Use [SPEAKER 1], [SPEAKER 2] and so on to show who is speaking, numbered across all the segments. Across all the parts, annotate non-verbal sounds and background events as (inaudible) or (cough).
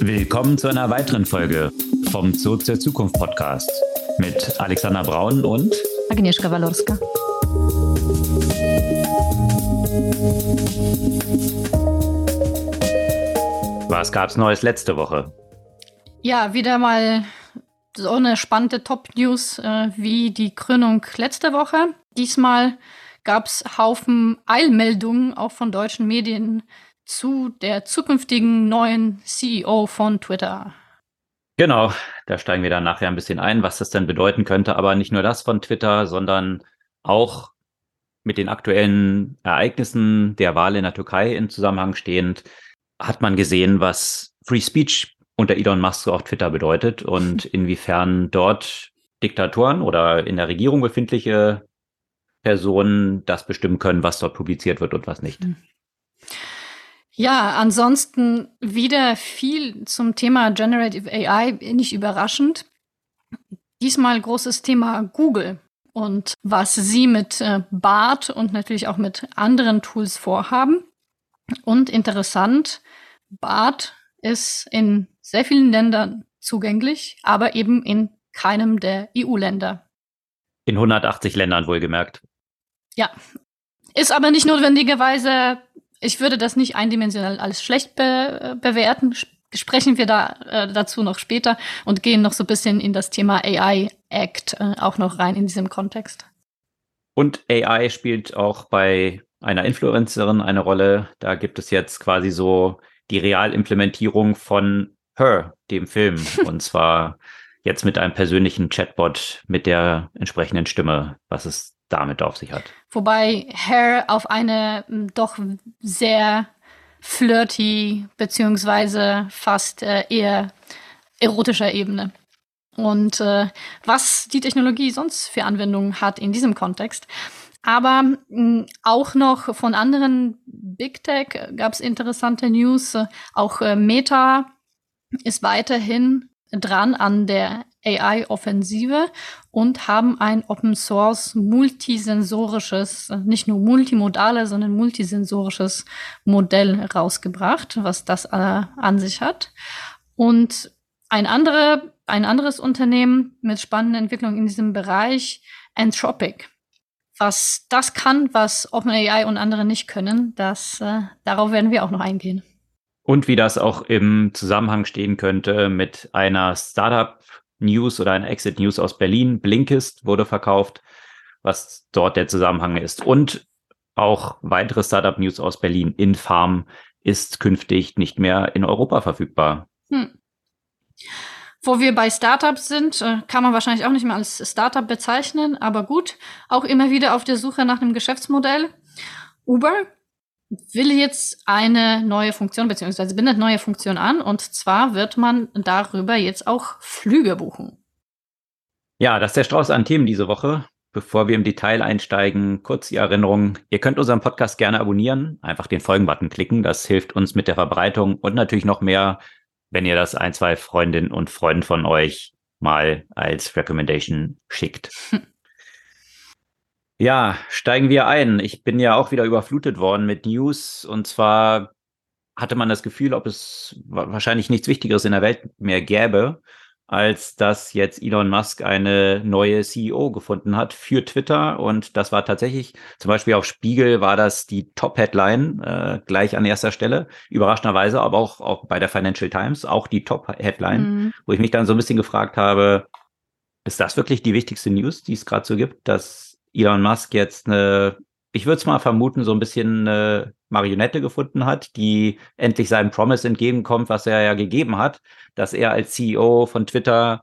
[SPEAKER 1] Willkommen zu einer weiteren Folge vom Zoo zur Zukunft Podcast mit Alexander Braun und
[SPEAKER 2] Agnieszka Walorska.
[SPEAKER 1] Was gab's Neues letzte Woche?
[SPEAKER 2] Ja, wieder mal so eine spannende Top-News äh, wie die Krönung letzte Woche. Diesmal gab es Haufen Eilmeldungen auch von deutschen Medien zu der zukünftigen neuen CEO von Twitter.
[SPEAKER 1] Genau, da steigen wir dann nachher ein bisschen ein, was das denn bedeuten könnte. Aber nicht nur das von Twitter, sondern auch mit den aktuellen Ereignissen der Wahl in der Türkei in Zusammenhang stehend, hat man gesehen, was Free Speech unter Elon Musk auf Twitter bedeutet und (laughs) inwiefern dort Diktatoren oder in der Regierung befindliche Personen das bestimmen können, was dort publiziert wird und was nicht. Hm.
[SPEAKER 2] Ja, ansonsten wieder viel zum Thema Generative AI, nicht überraschend. Diesmal großes Thema Google und was sie mit äh, BART und natürlich auch mit anderen Tools vorhaben. Und interessant, BART ist in sehr vielen Ländern zugänglich, aber eben in keinem der EU-Länder.
[SPEAKER 1] In 180 Ländern wohlgemerkt.
[SPEAKER 2] Ja. Ist aber nicht notwendigerweise, ich würde das nicht eindimensional als schlecht be bewerten. Sprechen wir da äh, dazu noch später und gehen noch so ein bisschen in das Thema AI Act äh, auch noch rein in diesem Kontext.
[SPEAKER 1] Und AI spielt auch bei einer Influencerin eine Rolle. Da gibt es jetzt quasi so die Realimplementierung von Her, dem Film. (laughs) und zwar jetzt mit einem persönlichen Chatbot mit der entsprechenden Stimme, was es damit auf sich hat.
[SPEAKER 2] Wobei Her auf eine doch sehr flirty beziehungsweise fast äh, eher erotischer Ebene. Und äh, was die Technologie sonst für Anwendungen hat in diesem Kontext. Aber mh, auch noch von anderen Big Tech gab es interessante News. Auch äh, Meta ist weiterhin dran an der AI-Offensive und haben ein Open Source multisensorisches, nicht nur multimodale, sondern multisensorisches Modell rausgebracht, was das äh, an sich hat. Und ein, andere, ein anderes Unternehmen mit spannenden Entwicklungen in diesem Bereich, Anthropic. Was das kann, was OpenAI und andere nicht können, das, äh, darauf werden wir auch noch eingehen.
[SPEAKER 1] Und wie das auch im Zusammenhang stehen könnte mit einer Startup-News oder einer Exit-News aus Berlin. Blinkist wurde verkauft, was dort der Zusammenhang ist. Und auch weitere Startup-News aus Berlin. Infarm ist künftig nicht mehr in Europa verfügbar. Hm.
[SPEAKER 2] Wo wir bei Startups sind, äh, kann man wahrscheinlich auch nicht mehr als Startup bezeichnen, aber gut, auch immer wieder auf der Suche nach einem Geschäftsmodell. Uber will jetzt eine neue Funktion beziehungsweise bindet neue Funktion an und zwar wird man darüber jetzt auch Flüge buchen.
[SPEAKER 1] Ja, das ist der Strauß an Themen diese Woche. Bevor wir im Detail einsteigen, kurz die Erinnerung, ihr könnt unseren Podcast gerne abonnieren, einfach den Folgen-Button klicken, das hilft uns mit der Verbreitung und natürlich noch mehr, wenn ihr das ein, zwei Freundinnen und Freunden von euch mal als Recommendation schickt. (laughs) Ja, steigen wir ein. Ich bin ja auch wieder überflutet worden mit News. Und zwar hatte man das Gefühl, ob es wahrscheinlich nichts Wichtigeres in der Welt mehr gäbe, als dass jetzt Elon Musk eine neue CEO gefunden hat für Twitter. Und das war tatsächlich, zum Beispiel auf Spiegel war das die Top-Headline äh, gleich an erster Stelle, überraschenderweise, aber auch, auch bei der Financial Times, auch die Top-Headline, mhm. wo ich mich dann so ein bisschen gefragt habe, ist das wirklich die wichtigste News, die es gerade so gibt, dass Elon Musk jetzt eine, ich würde es mal vermuten, so ein bisschen eine Marionette gefunden hat, die endlich seinem Promise entgegenkommt, was er ja gegeben hat, dass er als CEO von Twitter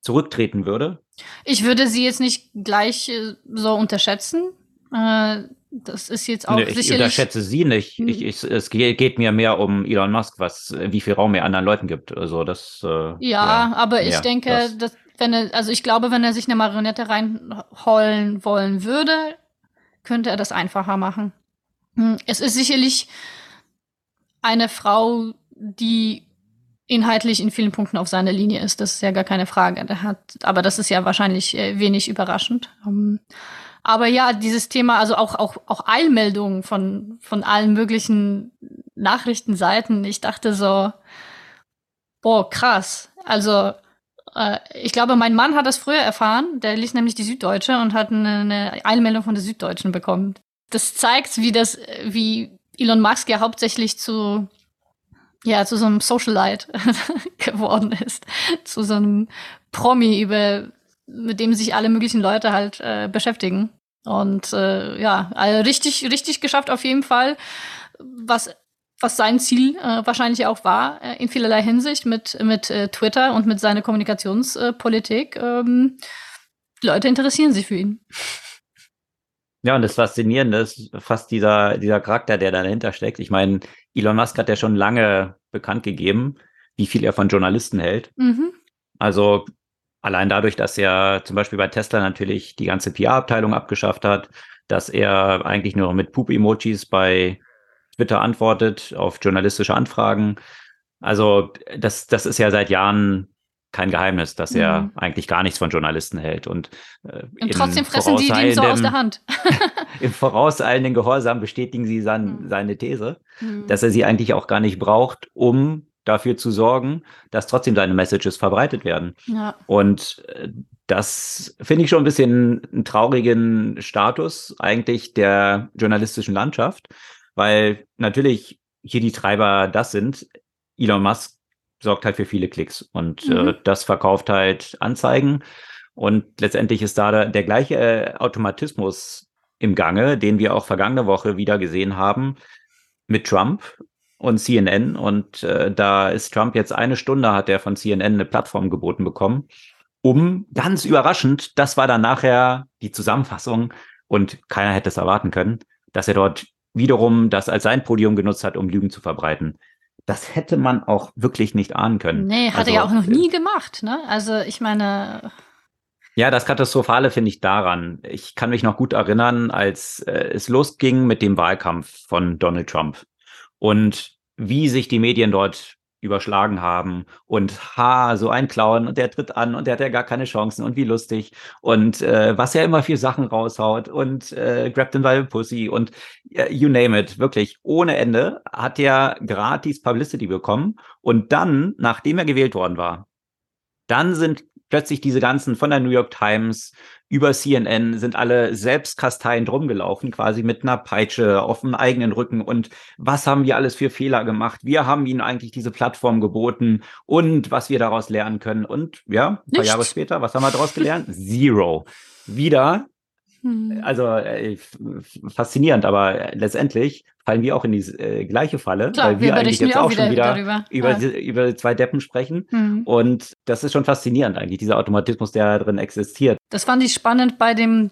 [SPEAKER 1] zurücktreten würde?
[SPEAKER 2] Ich würde sie jetzt nicht gleich äh, so unterschätzen. Äh, das ist jetzt auch
[SPEAKER 1] nee, ich unterschätze sie nicht. Ich, ich, es geht mir mehr um Elon Musk, was, wie viel Raum er anderen Leuten gibt. Also das.
[SPEAKER 2] Äh, ja, ja, aber ich denke, das, dass wenn er, also ich glaube, wenn er sich eine Marionette reinholen wollen würde, könnte er das einfacher machen. Hm, es ist sicherlich eine Frau, die inhaltlich in vielen Punkten auf seiner Linie ist. Das ist ja gar keine Frage. Der hat, aber das ist ja wahrscheinlich äh, wenig überraschend. Um, aber ja, dieses Thema, also auch, auch, auch Eilmeldungen von, von allen möglichen Nachrichtenseiten. Ich dachte so, boah, krass. Also äh, ich glaube, mein Mann hat das früher erfahren. Der liest nämlich die Süddeutsche und hat eine, eine Eilmeldung von der Süddeutschen bekommen. Das zeigt, wie das, wie Elon Musk ja hauptsächlich zu ja, zu so einem Socialite (laughs) geworden ist. Zu so einem Promi, über, mit dem sich alle möglichen Leute halt äh, beschäftigen. Und äh, ja, also richtig, richtig geschafft auf jeden Fall, was, was sein Ziel äh, wahrscheinlich auch war, äh, in vielerlei Hinsicht mit, mit äh, Twitter und mit seiner Kommunikationspolitik. Ähm, Leute interessieren sich für ihn.
[SPEAKER 1] Ja, und das Faszinierende ist fast dieser, dieser Charakter, der dahinter steckt. Ich meine, Elon Musk hat ja schon lange bekannt gegeben, wie viel er von Journalisten hält. Mhm. Also allein dadurch, dass er zum Beispiel bei Tesla natürlich die ganze PR-Abteilung abgeschafft hat, dass er eigentlich nur mit Poop-Emojis bei Twitter antwortet auf journalistische Anfragen. Also das, das ist ja seit Jahren kein Geheimnis, dass er mhm. eigentlich gar nichts von Journalisten hält. Und,
[SPEAKER 2] äh, und trotzdem fressen die ihm so aus der Hand. (laughs)
[SPEAKER 1] Im vorauseilenden Gehorsam bestätigen sie sein, mhm. seine These, mhm. dass er sie eigentlich auch gar nicht braucht, um dafür zu sorgen, dass trotzdem seine Messages verbreitet werden. Ja. Und äh, das finde ich schon ein bisschen einen traurigen Status eigentlich der journalistischen Landschaft, weil natürlich hier die Treiber das sind. Elon Musk sorgt halt für viele Klicks und äh, mhm. äh, das verkauft halt Anzeigen. Und letztendlich ist da der, der gleiche äh, Automatismus im Gange, den wir auch vergangene Woche wieder gesehen haben mit Trump und CNN. Und äh, da ist Trump jetzt eine Stunde, hat er von CNN eine Plattform geboten bekommen, um ganz überraschend, das war dann nachher die Zusammenfassung und keiner hätte es erwarten können, dass er dort wiederum das als sein Podium genutzt hat, um Lügen zu verbreiten das hätte man auch wirklich nicht ahnen können.
[SPEAKER 2] Nee, hat also, er ja auch noch nie gemacht, ne? Also ich meine.
[SPEAKER 1] Ja, das Katastrophale finde ich daran. Ich kann mich noch gut erinnern, als äh, es losging mit dem Wahlkampf von Donald Trump und wie sich die Medien dort überschlagen haben. Und ha, so ein Clown und der tritt an und der hat ja gar keine Chancen und wie lustig. Und äh, was er immer für Sachen raushaut und äh, grabbed him by the pussy und äh, you name it, wirklich. Ohne Ende hat er gratis Publicity bekommen. Und dann, nachdem er gewählt worden war, dann sind plötzlich diese ganzen von der New York Times über CNN sind alle selbst kasteiend rumgelaufen, quasi mit einer Peitsche auf dem eigenen Rücken. Und was haben wir alles für Fehler gemacht? Wir haben ihnen eigentlich diese Plattform geboten und was wir daraus lernen können. Und ja, ein paar Nichts. Jahre später, was haben wir daraus gelernt? Zero. Wieder hm. Also äh, faszinierend, aber letztendlich fallen wir auch in die äh, gleiche Falle, Klar, weil wir, wir eigentlich jetzt auch, schon wieder darüber. Über, ja. über zwei Deppen sprechen. Mhm. Und das ist schon faszinierend eigentlich, dieser Automatismus, der drin existiert.
[SPEAKER 2] Das fand ich spannend bei dem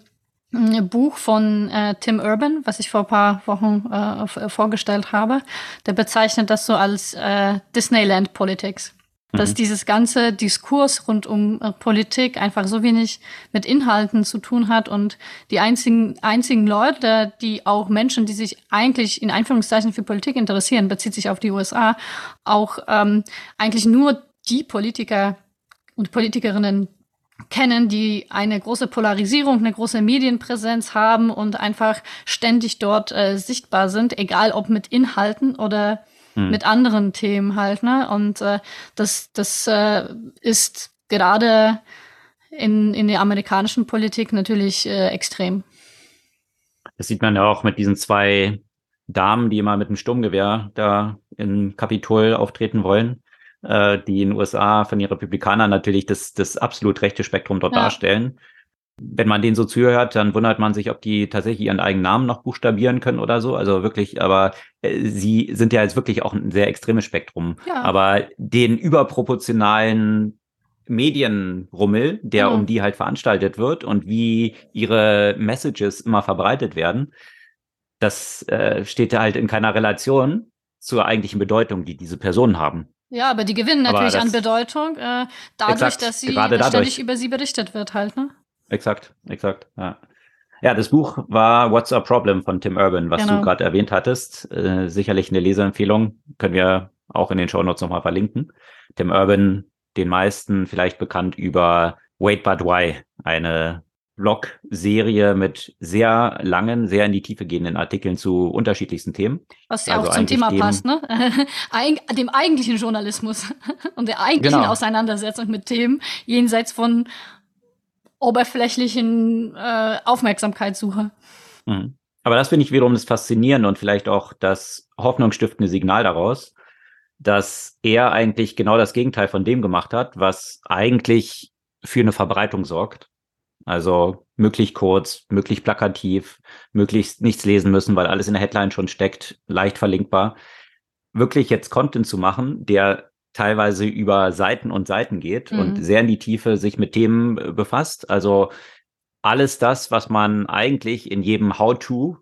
[SPEAKER 2] hm, Buch von äh, Tim Urban, was ich vor ein paar Wochen äh, vorgestellt habe. Der bezeichnet das so als äh, Disneyland Politics dass mhm. dieses ganze Diskurs rund um äh, Politik einfach so wenig mit Inhalten zu tun hat und die einzigen, einzigen Leute, die auch Menschen, die sich eigentlich in Einführungszeichen für Politik interessieren, bezieht sich auf die USA, auch ähm, eigentlich nur die Politiker und Politikerinnen kennen, die eine große Polarisierung, eine große Medienpräsenz haben und einfach ständig dort äh, sichtbar sind, egal ob mit Inhalten oder hm. mit anderen Themen halt, ne? Und äh, das, das äh, ist gerade in, in der amerikanischen Politik natürlich äh, extrem.
[SPEAKER 1] Das sieht man ja auch mit diesen zwei Damen, die immer mit dem Sturmgewehr da im Kapitol auftreten wollen, äh, die in den USA von den Republikanern natürlich das, das absolut rechte Spektrum dort ja. darstellen wenn man denen so zuhört, dann wundert man sich, ob die tatsächlich ihren eigenen Namen noch buchstabieren können oder so. Also wirklich, aber äh, sie sind ja jetzt wirklich auch ein sehr extremes Spektrum. Ja. Aber den überproportionalen Medienrummel, der mhm. um die halt veranstaltet wird und wie ihre Messages immer verbreitet werden, das äh, steht halt in keiner Relation zur eigentlichen Bedeutung, die diese Personen haben.
[SPEAKER 2] Ja, aber die gewinnen natürlich an Bedeutung, äh, dadurch, exakt, dass sie ständig über sie berichtet wird halt, ne?
[SPEAKER 1] Exakt, exakt. Ja. ja, das Buch war What's a Problem von Tim Urban, was genau. du gerade erwähnt hattest. Äh, sicherlich eine Leseempfehlung, können wir auch in den Show Notes nochmal verlinken. Tim Urban, den meisten vielleicht bekannt über Wait But Why, eine Blog-Serie mit sehr langen, sehr in die Tiefe gehenden Artikeln zu unterschiedlichsten Themen.
[SPEAKER 2] Was ja also auch zum Thema dem, passt, ne? (laughs) dem eigentlichen Journalismus (laughs) und der eigentlichen genau. Auseinandersetzung mit Themen jenseits von oberflächlichen äh, Aufmerksamkeitssuche.
[SPEAKER 1] Mhm. Aber das finde ich wiederum das Faszinierende und vielleicht auch das hoffnungsstiftende Signal daraus, dass er eigentlich genau das Gegenteil von dem gemacht hat, was eigentlich für eine Verbreitung sorgt. Also möglichst kurz, möglichst plakativ, möglichst nichts lesen müssen, weil alles in der Headline schon steckt, leicht verlinkbar. Wirklich jetzt Content zu machen, der teilweise über Seiten und Seiten geht mhm. und sehr in die Tiefe sich mit Themen äh, befasst. Also alles das, was man eigentlich in jedem How-to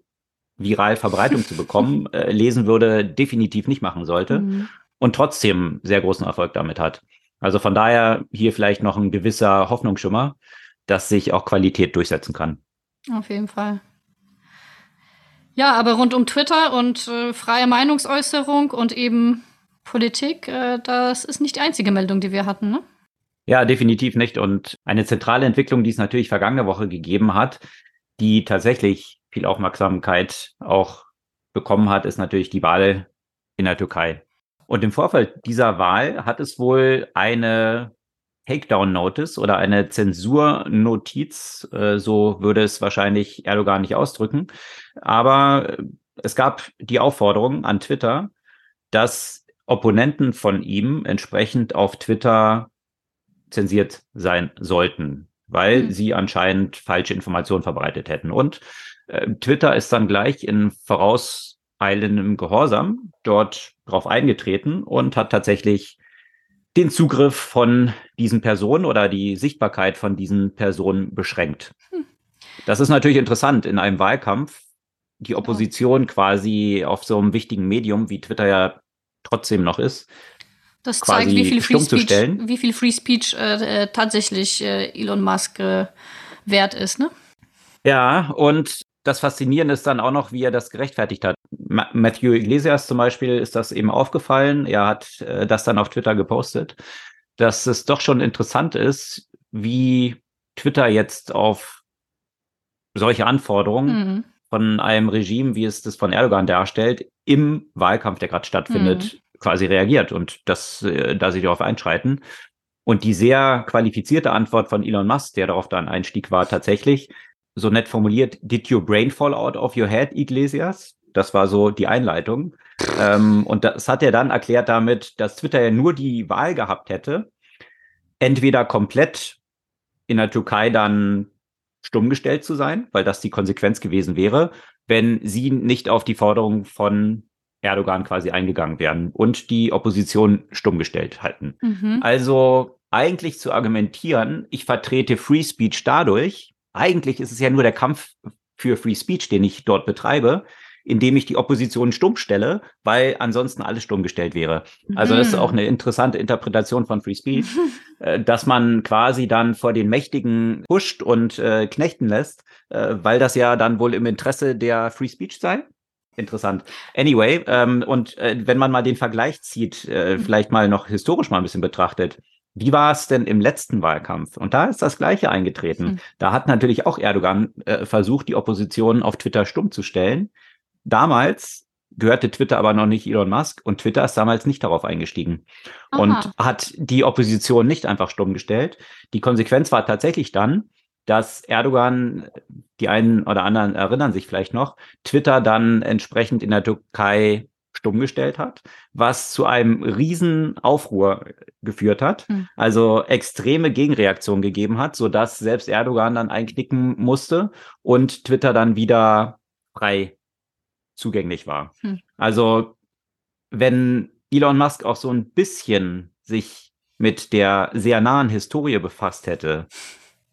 [SPEAKER 1] viral Verbreitung zu (laughs) bekommen, äh, lesen würde, definitiv nicht machen sollte mhm. und trotzdem sehr großen Erfolg damit hat. Also von daher hier vielleicht noch ein gewisser Hoffnungsschimmer, dass sich auch Qualität durchsetzen kann.
[SPEAKER 2] Auf jeden Fall. Ja, aber rund um Twitter und äh, freie Meinungsäußerung und eben Politik, äh, das ist nicht die einzige Meldung, die wir hatten, ne?
[SPEAKER 1] Ja, definitiv nicht. Und eine zentrale Entwicklung, die es natürlich vergangene Woche gegeben hat, die tatsächlich viel Aufmerksamkeit auch bekommen hat, ist natürlich die Wahl in der Türkei. Und im Vorfeld dieser Wahl hat es wohl eine Takedown-Notice oder eine Zensurnotiz, äh, so würde es wahrscheinlich Erdogan nicht ausdrücken. Aber es gab die Aufforderung an Twitter, dass Opponenten von ihm entsprechend auf Twitter zensiert sein sollten, weil mhm. sie anscheinend falsche Informationen verbreitet hätten. Und äh, Twitter ist dann gleich in vorauseilendem Gehorsam dort drauf eingetreten und hat tatsächlich den Zugriff von diesen Personen oder die Sichtbarkeit von diesen Personen beschränkt. Hm. Das ist natürlich interessant in einem Wahlkampf, die Opposition ja. quasi auf so einem wichtigen Medium, wie Twitter ja trotzdem noch ist,
[SPEAKER 2] das zeigt, wie viel Free Speech, wie viel Free Speech äh, äh, tatsächlich äh, Elon Musk äh, wert ist, ne?
[SPEAKER 1] Ja, und das Faszinierende ist dann auch noch, wie er das gerechtfertigt hat. Ma Matthew Iglesias zum Beispiel ist das eben aufgefallen. Er hat äh, das dann auf Twitter gepostet, dass es doch schon interessant ist, wie Twitter jetzt auf solche Anforderungen mhm. Von einem Regime, wie es das von Erdogan darstellt, im Wahlkampf, der gerade stattfindet, mhm. quasi reagiert und das, äh, da sie darauf einschreiten. Und die sehr qualifizierte Antwort von Elon Musk, der darauf dann Einstieg war, tatsächlich, so nett formuliert, did your brain fall out of your head, Iglesias? Das war so die Einleitung. Ähm, und das hat er dann erklärt damit, dass Twitter ja nur die Wahl gehabt hätte, entweder komplett in der Türkei dann stumm gestellt zu sein, weil das die Konsequenz gewesen wäre, wenn sie nicht auf die Forderung von Erdogan quasi eingegangen wären und die Opposition stumm gestellt halten. Mhm. Also eigentlich zu argumentieren, ich vertrete Free Speech dadurch, eigentlich ist es ja nur der Kampf für Free Speech, den ich dort betreibe, indem ich die Opposition stumm stelle, weil ansonsten alles stumm gestellt wäre. Also das ist auch mhm. eine interessante Interpretation von Free Speech, (laughs) dass man quasi dann vor den Mächtigen pusht und äh, knechten lässt, äh, weil das ja dann wohl im Interesse der Free Speech sei. Interessant. Anyway, ähm, und äh, wenn man mal den Vergleich zieht, äh, vielleicht mal noch historisch mal ein bisschen betrachtet, wie war es denn im letzten Wahlkampf? Und da ist das Gleiche eingetreten. Mhm. Da hat natürlich auch Erdogan äh, versucht, die Opposition auf Twitter stumm zu stellen. Damals gehörte Twitter aber noch nicht Elon Musk und Twitter ist damals nicht darauf eingestiegen Aha. und hat die Opposition nicht einfach stumm gestellt. Die Konsequenz war tatsächlich dann, dass Erdogan, die einen oder anderen erinnern sich vielleicht noch, Twitter dann entsprechend in der Türkei stumm gestellt hat, was zu einem riesen Aufruhr geführt hat, mhm. also extreme Gegenreaktionen gegeben hat, so dass selbst Erdogan dann einknicken musste und Twitter dann wieder frei zugänglich war. Mhm. Also wenn Elon Musk auch so ein bisschen sich mit der sehr nahen Historie befasst hätte,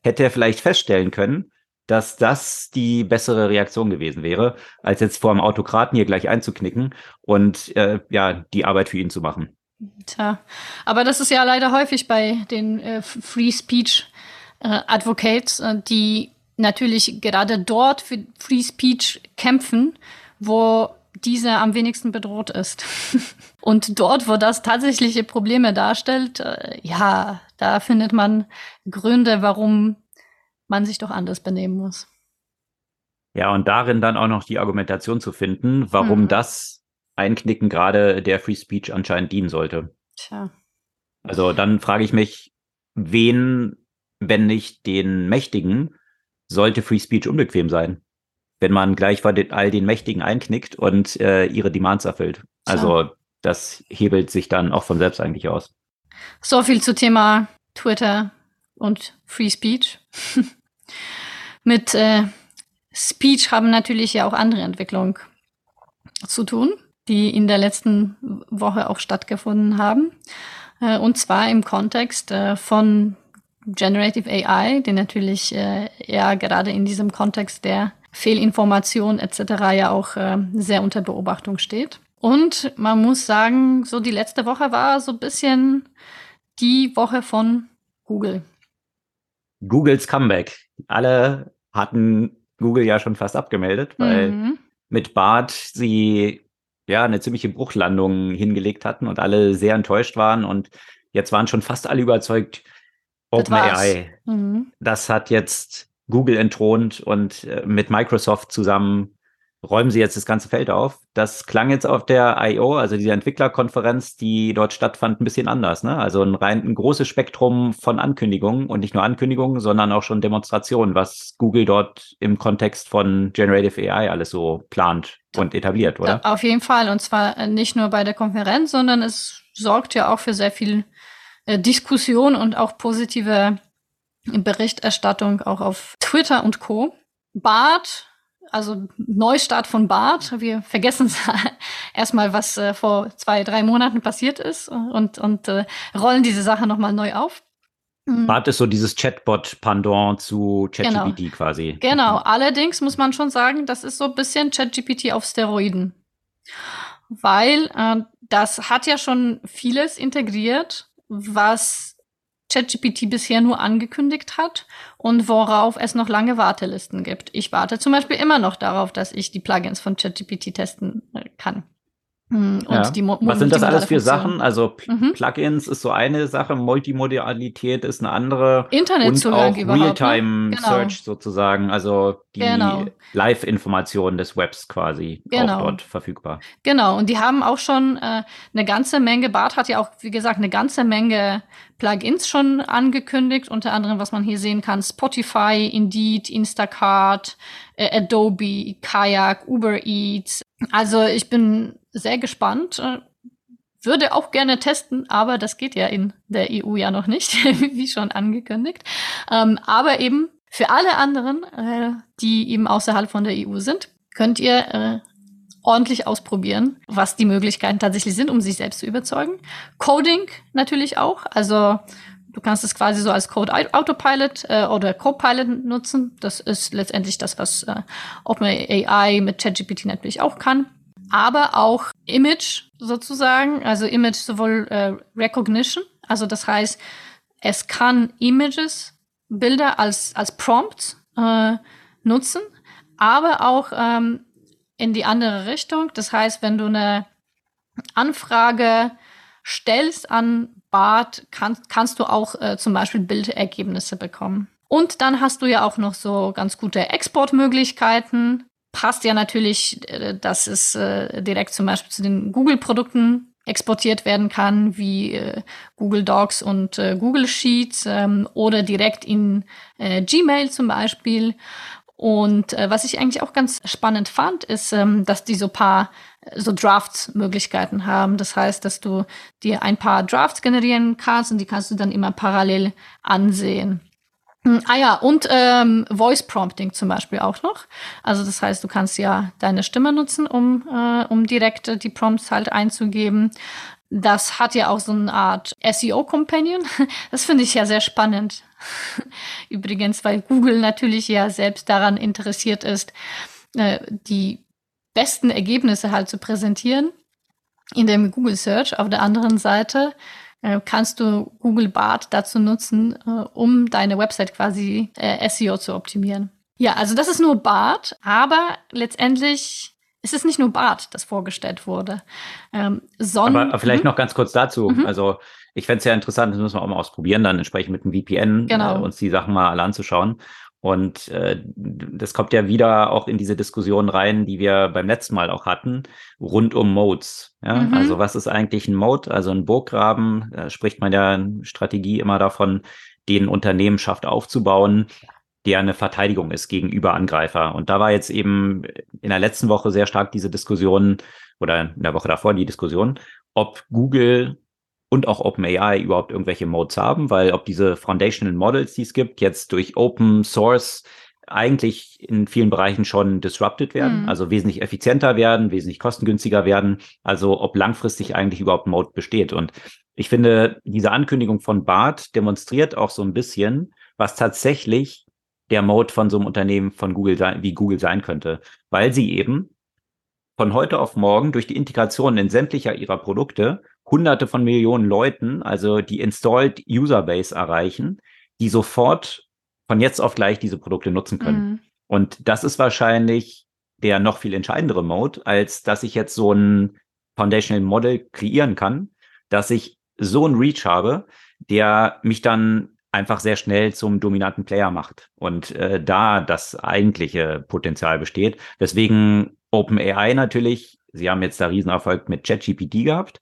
[SPEAKER 1] hätte er vielleicht feststellen können, dass das die bessere Reaktion gewesen wäre, als jetzt vor dem Autokraten hier gleich einzuknicken und äh, ja, die Arbeit für ihn zu machen.
[SPEAKER 2] Tja, aber das ist ja leider häufig bei den äh, Free Speech äh, Advocates, äh, die natürlich gerade dort für Free Speech kämpfen, wo diese am wenigsten bedroht ist. (laughs) Und dort, wo das tatsächliche Probleme darstellt, äh, ja, da findet man Gründe, warum man sich doch anders benehmen muss.
[SPEAKER 1] Ja, und darin dann auch noch die Argumentation zu finden, warum mhm. das Einknicken gerade der Free Speech anscheinend dienen sollte. Tja. Also dann frage ich mich, wen, wenn nicht den Mächtigen, sollte Free Speech unbequem sein? Wenn man gleich vor den, all den Mächtigen einknickt und äh, ihre Demands erfüllt. Also das hebelt sich dann auch von selbst eigentlich aus.
[SPEAKER 2] So viel zu Thema Twitter und Free Speech. (laughs) Mit äh, Speech haben natürlich ja auch andere Entwicklungen zu tun, die in der letzten Woche auch stattgefunden haben. Äh, und zwar im Kontext äh, von Generative AI, die natürlich äh, ja gerade in diesem Kontext der Fehlinformation etc. ja auch äh, sehr unter Beobachtung steht. Und man muss sagen, so die letzte Woche war so ein bisschen die Woche von Google.
[SPEAKER 1] Googles Comeback. Alle hatten Google ja schon fast abgemeldet, weil mhm. mit Bart sie ja eine ziemliche Bruchlandung hingelegt hatten und alle sehr enttäuscht waren und jetzt waren schon fast alle überzeugt, OpenAI, mhm. das hat jetzt Google entthront und äh, mit Microsoft zusammen räumen sie jetzt das ganze Feld auf. Das klang jetzt auf der I.O., also dieser Entwicklerkonferenz, die dort stattfand, ein bisschen anders. Ne? Also ein rein ein großes Spektrum von Ankündigungen und nicht nur Ankündigungen, sondern auch schon Demonstrationen, was Google dort im Kontext von Generative AI alles so plant und etabliert, oder?
[SPEAKER 2] Auf jeden Fall. Und zwar äh, nicht nur bei der Konferenz, sondern es sorgt ja auch für sehr viel äh, Diskussion und auch positive Berichterstattung auch auf Twitter und Co. Bart also Neustart von Bart. Wir vergessen (laughs) erstmal, was äh, vor zwei, drei Monaten passiert ist und, und äh, rollen diese Sache nochmal neu auf.
[SPEAKER 1] Mhm. Bart ist so dieses Chatbot-Pendant zu ChatGPT
[SPEAKER 2] genau.
[SPEAKER 1] quasi.
[SPEAKER 2] Genau, allerdings muss man schon sagen, das ist so ein bisschen ChatGPT auf Steroiden. Weil äh, das hat ja schon vieles integriert, was ChatGPT bisher nur angekündigt hat und worauf es noch lange Wartelisten gibt. Ich warte zum Beispiel immer noch darauf, dass ich die Plugins von ChatGPT testen äh, kann.
[SPEAKER 1] Und ja. Was sind das alles für Sachen? Also mhm. Plugins ist so eine Sache, Multimodalität ist eine andere.
[SPEAKER 2] Internetzugang
[SPEAKER 1] und auch Realtime ne? genau. Search sozusagen, also die genau. Live-Informationen des Webs quasi genau. auch dort verfügbar.
[SPEAKER 2] Genau, und die haben auch schon äh, eine ganze Menge, Bart hat ja auch, wie gesagt, eine ganze Menge Plugins schon angekündigt, unter anderem, was man hier sehen kann, Spotify, Indeed, Instacart, äh, Adobe, Kayak, Uber Eats. Also ich bin sehr gespannt. Äh, würde auch gerne testen, aber das geht ja in der EU ja noch nicht, (laughs) wie schon angekündigt. Ähm, aber eben für alle anderen, äh, die eben außerhalb von der EU sind, könnt ihr äh, ordentlich ausprobieren, was die Möglichkeiten tatsächlich sind, um sich selbst zu überzeugen. Coding natürlich auch. Also du kannst es quasi so als Code Autopilot äh, oder Copilot nutzen. Das ist letztendlich das, was äh, OpenAI mit ChatGPT natürlich auch kann aber auch Image sozusagen, also Image sowohl äh, Recognition, also das heißt, es kann Images, Bilder als, als Prompts äh, nutzen, aber auch ähm, in die andere Richtung. Das heißt, wenn du eine Anfrage stellst an Bart, kann, kannst du auch äh, zum Beispiel Bildergebnisse bekommen. Und dann hast du ja auch noch so ganz gute Exportmöglichkeiten passt ja natürlich, äh, dass es äh, direkt zum Beispiel zu den Google-Produkten exportiert werden kann, wie äh, Google Docs und Google Sheets ähm, oder direkt in Gmail zum Beispiel. Und was ich eigentlich auch ganz spannend fand, ist, ähm, dass die so paar so Drafts-Möglichkeiten haben. Das heißt, dass du dir ein paar Drafts generieren kannst und die kannst du dann immer parallel ansehen. Hm, ah ja, und ähm, Voice Prompting zum Beispiel auch noch. Also das heißt, du kannst ja deine Stimme nutzen, um, äh, um direkt äh, die Prompts halt einzugeben. Das hat ja auch so eine Art SEO-Companion. (laughs) Das finde ich ja sehr spannend. (laughs) Übrigens, weil Google natürlich ja selbst daran interessiert ist, äh, die besten Ergebnisse halt zu präsentieren in dem Google Search. Auf der anderen Seite äh, kannst du Google Bart dazu nutzen, äh, um deine Website quasi äh, SEO zu optimieren. Ja, also das ist nur Bart, aber letztendlich ist es nicht nur Bart, das vorgestellt wurde, ähm, sondern.
[SPEAKER 1] Aber vielleicht mhm. noch ganz kurz dazu. Mhm. Also ich fände es ja interessant, das müssen wir auch mal ausprobieren, dann entsprechend mit dem VPN
[SPEAKER 2] genau.
[SPEAKER 1] äh, uns die Sachen mal alle anzuschauen. Und äh, das kommt ja wieder auch in diese Diskussion rein, die wir beim letzten Mal auch hatten, rund um Modes. Ja? Mhm. Also was ist eigentlich ein Mode? Also ein Burggraben, da spricht man ja in Strategie immer davon, den Unternehmen schafft aufzubauen, der eine Verteidigung ist gegenüber Angreifer. Und da war jetzt eben in der letzten Woche sehr stark diese Diskussion oder in der Woche davor die Diskussion, ob Google und auch OpenAI überhaupt irgendwelche Modes haben, weil ob diese Foundational Models, die es gibt, jetzt durch Open Source eigentlich in vielen Bereichen schon disrupted werden, mhm. also wesentlich effizienter werden, wesentlich kostengünstiger werden, also ob langfristig eigentlich überhaupt Mode besteht. Und ich finde, diese Ankündigung von BART demonstriert auch so ein bisschen, was tatsächlich der Mode von so einem Unternehmen von Google wie Google sein könnte, weil sie eben von heute auf morgen durch die Integration in sämtlicher ihrer Produkte hunderte von Millionen Leuten, also die Installed User Base erreichen, die sofort von jetzt auf gleich diese Produkte nutzen können. Mhm. Und das ist wahrscheinlich der noch viel entscheidendere Mode, als dass ich jetzt so ein Foundational Model kreieren kann, dass ich so ein Reach habe, der mich dann einfach sehr schnell zum dominanten Player macht und äh, da das eigentliche Potenzial besteht. Deswegen OpenAI natürlich, sie haben jetzt da Riesenerfolg mit ChatGPT gehabt,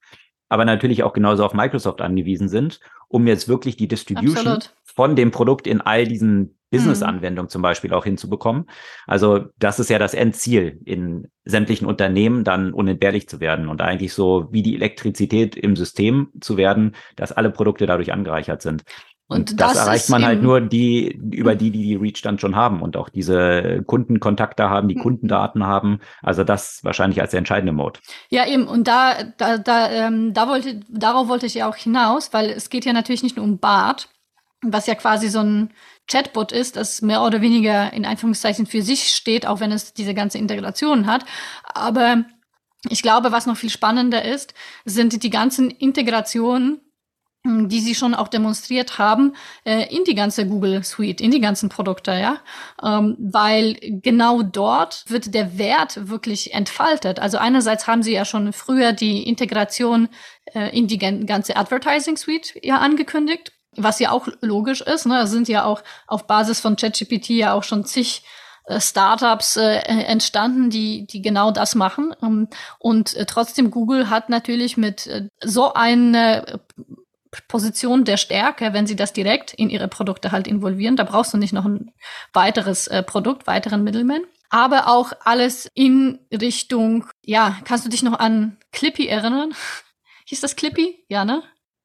[SPEAKER 1] aber natürlich auch genauso auf Microsoft angewiesen sind, um jetzt wirklich die Distribution Absolut. von dem Produkt in all diesen Business-Anwendungen zum Beispiel auch hinzubekommen. Also das ist ja das Endziel, in sämtlichen Unternehmen dann unentbehrlich zu werden und eigentlich so wie die Elektrizität im System zu werden, dass alle Produkte dadurch angereichert sind. Und, und das, das, erreicht man halt nur die, über die, die die Reach dann schon haben und auch diese Kundenkontakte haben, die hm. Kundendaten haben. Also das wahrscheinlich als der entscheidende Mode.
[SPEAKER 2] Ja, eben. Und da, da, da, ähm, da wollte, darauf wollte ich ja auch hinaus, weil es geht ja natürlich nicht nur um Bart, was ja quasi so ein Chatbot ist, das mehr oder weniger in Anführungszeichen für sich steht, auch wenn es diese ganze Integration hat. Aber ich glaube, was noch viel spannender ist, sind die ganzen Integrationen die sie schon auch demonstriert haben, äh, in die ganze Google Suite, in die ganzen Produkte, ja. Ähm, weil genau dort wird der Wert wirklich entfaltet. Also einerseits haben sie ja schon früher die Integration äh, in die ganze Advertising Suite ja angekündigt, was ja auch logisch ist. Ne? Es sind ja auch auf Basis von ChatGPT ja auch schon zig äh, Startups äh, entstanden, die, die genau das machen. Ähm, und äh, trotzdem Google hat natürlich mit äh, so einer Position der Stärke, wenn sie das direkt in ihre Produkte halt involvieren. Da brauchst du nicht noch ein weiteres äh, Produkt, weiteren Middleman. Aber auch alles in Richtung, ja, kannst du dich noch an Clippy erinnern? (laughs) Hieß das Clippy? Ja, ne?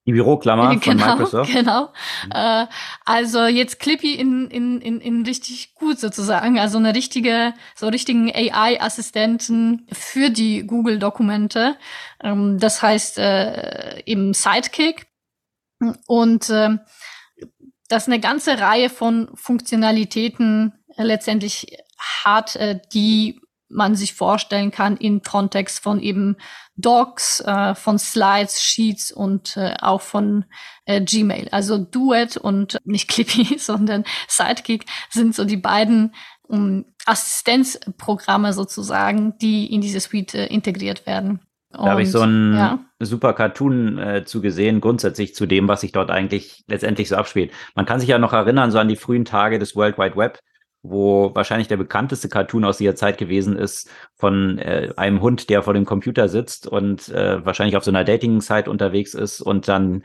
[SPEAKER 1] Die Büroklammer
[SPEAKER 2] genau,
[SPEAKER 1] von Microsoft. (laughs)
[SPEAKER 2] Genau. Mhm. Äh, also jetzt Clippy in, in, in, in richtig gut sozusagen. Also eine richtige, so richtigen AI-Assistenten für die Google-Dokumente. Ähm, das heißt äh, eben Sidekick und äh, das eine ganze Reihe von Funktionalitäten äh, letztendlich hat, äh, die man sich vorstellen kann im Kontext von eben Docs, äh, von Slides, Sheets und äh, auch von äh, Gmail. Also Duet und (laughs) nicht Clippy, sondern Sidekick sind so die beiden um, Assistenzprogramme sozusagen, die in diese Suite äh, integriert werden.
[SPEAKER 1] Da habe ich so einen ja. super Cartoon äh, zu gesehen, grundsätzlich zu dem, was sich dort eigentlich letztendlich so abspielt. Man kann sich ja noch erinnern, so an die frühen Tage des World Wide Web, wo wahrscheinlich der bekannteste Cartoon aus dieser Zeit gewesen ist von äh, einem Hund, der vor dem Computer sitzt und äh, wahrscheinlich auf so einer Dating-Site unterwegs ist und dann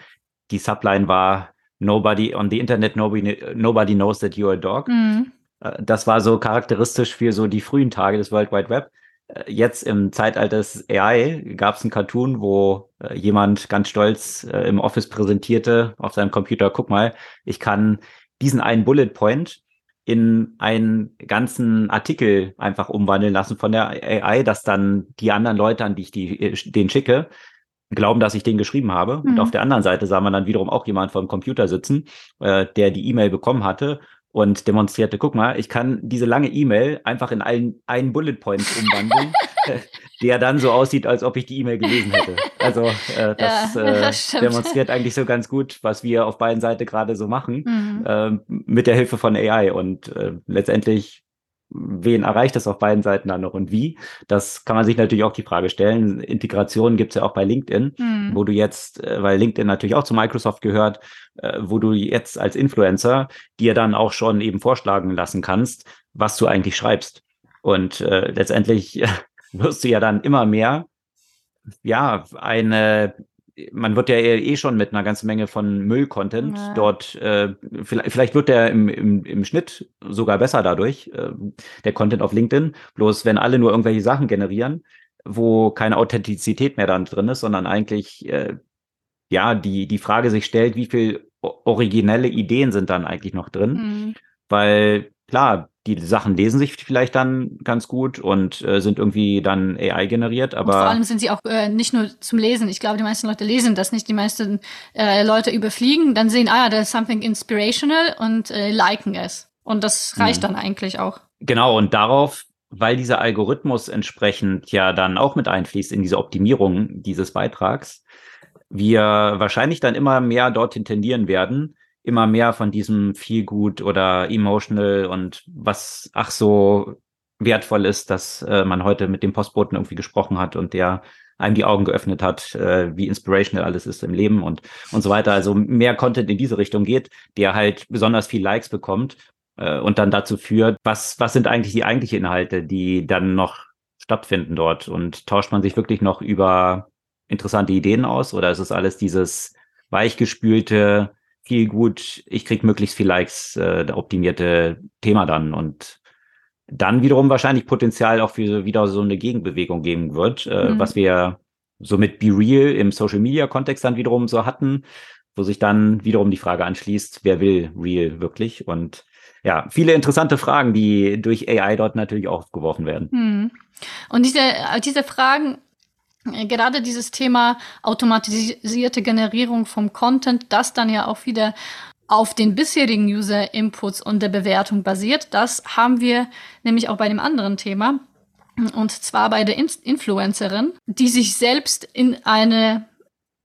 [SPEAKER 1] die Subline war Nobody on the Internet, nobody, nobody knows that you're a dog. Mhm. Äh, das war so charakteristisch für so die frühen Tage des World Wide Web. Äh, jetzt im Zeitalter des AI gab es einen Cartoon, wo äh, jemand ganz stolz äh, im Office präsentierte auf seinem Computer, guck mal, ich kann diesen einen Bullet Point in einen ganzen Artikel einfach umwandeln lassen von der AI, dass dann die anderen Leute, an die ich die, äh, den schicke, glauben, dass ich den geschrieben habe. Mhm. Und auf der anderen Seite sah man dann wiederum auch jemand vor dem Computer sitzen, äh, der die E-Mail bekommen hatte und demonstrierte, guck mal, ich kann diese lange E-Mail einfach in einen, einen Bullet Point umwandeln, (laughs) (laughs) der dann so aussieht, als ob ich die E-Mail gelesen hätte. Also äh, das, (laughs) ja, das äh, demonstriert eigentlich so ganz gut, was wir auf beiden Seiten gerade so machen, mhm. äh, mit der Hilfe von AI. Und äh, letztendlich wen erreicht das auf beiden Seiten dann noch und wie? Das kann man sich natürlich auch die Frage stellen. Integration gibt's ja auch bei LinkedIn, mhm. wo du jetzt, äh, weil LinkedIn natürlich auch zu Microsoft gehört, äh, wo du jetzt als Influencer dir dann auch schon eben vorschlagen lassen kannst, was du eigentlich schreibst. Und äh, letztendlich (laughs) wirst du ja dann immer mehr ja, eine man wird ja eh schon mit einer ganzen Menge von Müll-Content ja. dort, äh, vielleicht, vielleicht wird der im, im, im Schnitt sogar besser dadurch, äh, der Content auf LinkedIn. Bloß wenn alle nur irgendwelche Sachen generieren, wo keine Authentizität mehr dann drin ist, sondern eigentlich äh, ja die, die Frage sich stellt, wie viel originelle Ideen sind dann eigentlich noch drin? Mhm. Weil klar, die Sachen lesen sich vielleicht dann ganz gut und äh, sind irgendwie dann AI generiert, aber. Und
[SPEAKER 2] vor allem sind sie auch äh, nicht nur zum Lesen. Ich glaube, die meisten Leute lesen das nicht. Die meisten äh, Leute überfliegen, dann sehen, ah, da ist something inspirational und äh, liken es. Und das reicht hm. dann eigentlich auch.
[SPEAKER 1] Genau, und darauf, weil dieser Algorithmus entsprechend ja dann auch mit einfließt in diese Optimierung dieses Beitrags, wir wahrscheinlich dann immer mehr dorthin tendieren werden, immer mehr von diesem Feel Good oder Emotional und was ach so wertvoll ist, dass äh, man heute mit dem Postboten irgendwie gesprochen hat und der einem die Augen geöffnet hat, äh, wie inspirational alles ist im Leben und und so weiter. Also mehr Content in diese Richtung geht, der halt besonders viel Likes bekommt äh, und dann dazu führt, was was sind eigentlich die eigentlichen Inhalte, die dann noch stattfinden dort und tauscht man sich wirklich noch über interessante Ideen aus oder ist es alles dieses weichgespülte viel gut, ich krieg möglichst viel Likes, äh, optimierte Thema dann und dann wiederum wahrscheinlich Potenzial auch für wieder so eine Gegenbewegung geben wird, äh, mhm. was wir so mit Be Real im Social Media Kontext dann wiederum so hatten, wo sich dann wiederum die Frage anschließt, wer will Real wirklich? Und ja, viele interessante Fragen, die durch AI dort natürlich auch aufgeworfen werden.
[SPEAKER 2] Mhm. Und diese, diese Fragen gerade dieses Thema automatisierte Generierung vom Content, das dann ja auch wieder auf den bisherigen User-Inputs und der Bewertung basiert. Das haben wir nämlich auch bei dem anderen Thema. Und zwar bei der Influencerin, die sich selbst in eine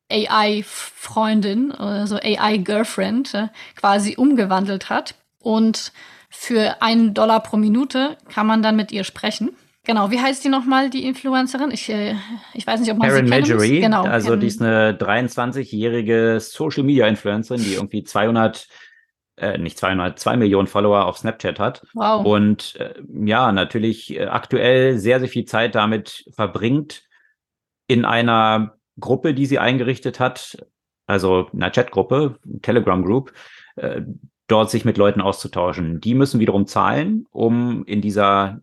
[SPEAKER 2] AI-Freundin, also AI-Girlfriend äh, quasi umgewandelt hat. Und für einen Dollar pro Minute kann man dann mit ihr sprechen. Genau, wie heißt die nochmal, die Influencerin? Ich, äh, ich weiß nicht, ob man
[SPEAKER 1] Karen sie Marjorie, genau. Also die ist eine 23-jährige Social Media Influencerin, die irgendwie 200 äh, nicht 200, 2 Millionen Follower auf Snapchat hat. Wow. Und äh, ja, natürlich äh, aktuell sehr, sehr viel Zeit damit verbringt, in einer Gruppe, die sie eingerichtet hat, also einer Chatgruppe, Telegram Group, äh, dort sich mit Leuten auszutauschen. Die müssen wiederum zahlen, um in dieser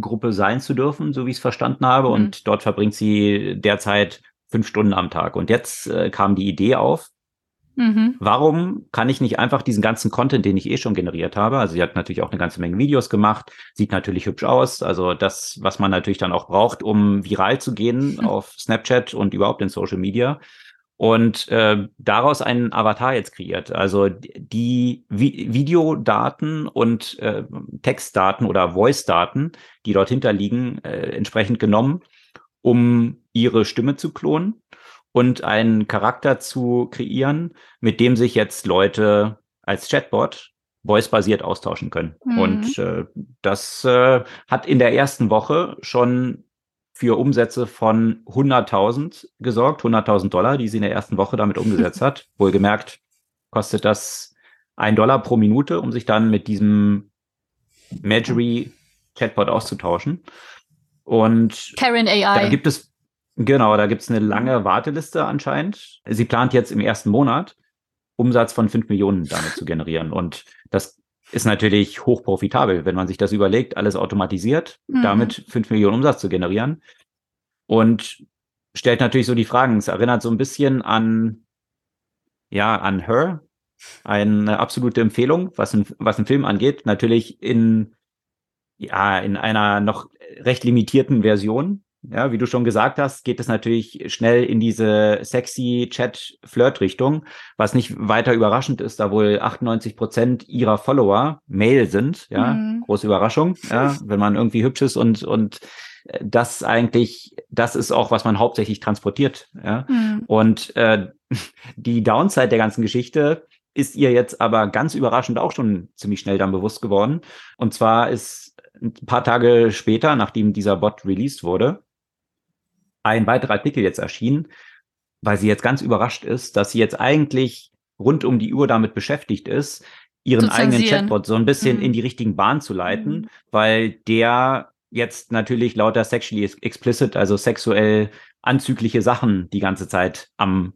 [SPEAKER 1] Gruppe sein zu dürfen, so wie ich es verstanden habe. Mhm. Und dort verbringt sie derzeit fünf Stunden am Tag. Und jetzt äh, kam die Idee auf, mhm. warum kann ich nicht einfach diesen ganzen Content, den ich eh schon generiert habe, also sie hat natürlich auch eine ganze Menge Videos gemacht, sieht natürlich hübsch aus, also das, was man natürlich dann auch braucht, um viral zu gehen mhm. (laughs) auf Snapchat und überhaupt in Social Media und äh, daraus einen Avatar jetzt kreiert. Also die Vi Videodaten und äh, Textdaten oder Voice-Daten, die dort hinterliegen, äh, entsprechend genommen, um ihre Stimme zu klonen und einen Charakter zu kreieren, mit dem sich jetzt Leute als Chatbot voice-basiert austauschen können. Mhm. Und äh, das äh, hat in der ersten Woche schon für Umsätze von 100.000 gesorgt, 100.000 Dollar, die sie in der ersten Woche damit umgesetzt (laughs) hat. Wohlgemerkt kostet das ein Dollar pro Minute, um sich dann mit diesem Marjorie Chatbot auszutauschen. Und
[SPEAKER 2] Karen AI.
[SPEAKER 1] Da gibt es, genau, da gibt es eine lange Warteliste anscheinend. Sie plant jetzt im ersten Monat Umsatz von 5 Millionen damit zu generieren. Und das ist natürlich hoch profitabel, wenn man sich das überlegt, alles automatisiert, mhm. damit fünf Millionen Umsatz zu generieren. Und stellt natürlich so die Fragen. Es erinnert so ein bisschen an, ja, an Her. Eine absolute Empfehlung, was ein, was ein Film angeht. Natürlich in, ja, in einer noch recht limitierten Version. Ja, wie du schon gesagt hast, geht es natürlich schnell in diese sexy Chat-Flirt-Richtung, was nicht weiter überraschend ist, da wohl 98 Prozent ihrer Follower Mail sind. Ja, mhm. große Überraschung. Ja, (laughs) wenn man irgendwie hübsch ist und, und äh, das eigentlich, das ist auch, was man hauptsächlich transportiert. Ja, mhm. und äh, (laughs) die Downside der ganzen Geschichte ist ihr jetzt aber ganz überraschend auch schon ziemlich schnell dann bewusst geworden. Und zwar ist ein paar Tage später, nachdem dieser Bot released wurde, ein weiterer Artikel jetzt erschienen, weil sie jetzt ganz überrascht ist, dass sie jetzt eigentlich rund um die Uhr damit beschäftigt ist, ihren eigenen Chatbot so ein bisschen mhm. in die richtigen Bahnen zu leiten, mhm. weil der jetzt natürlich lauter sexually explicit, also sexuell anzügliche Sachen die ganze Zeit am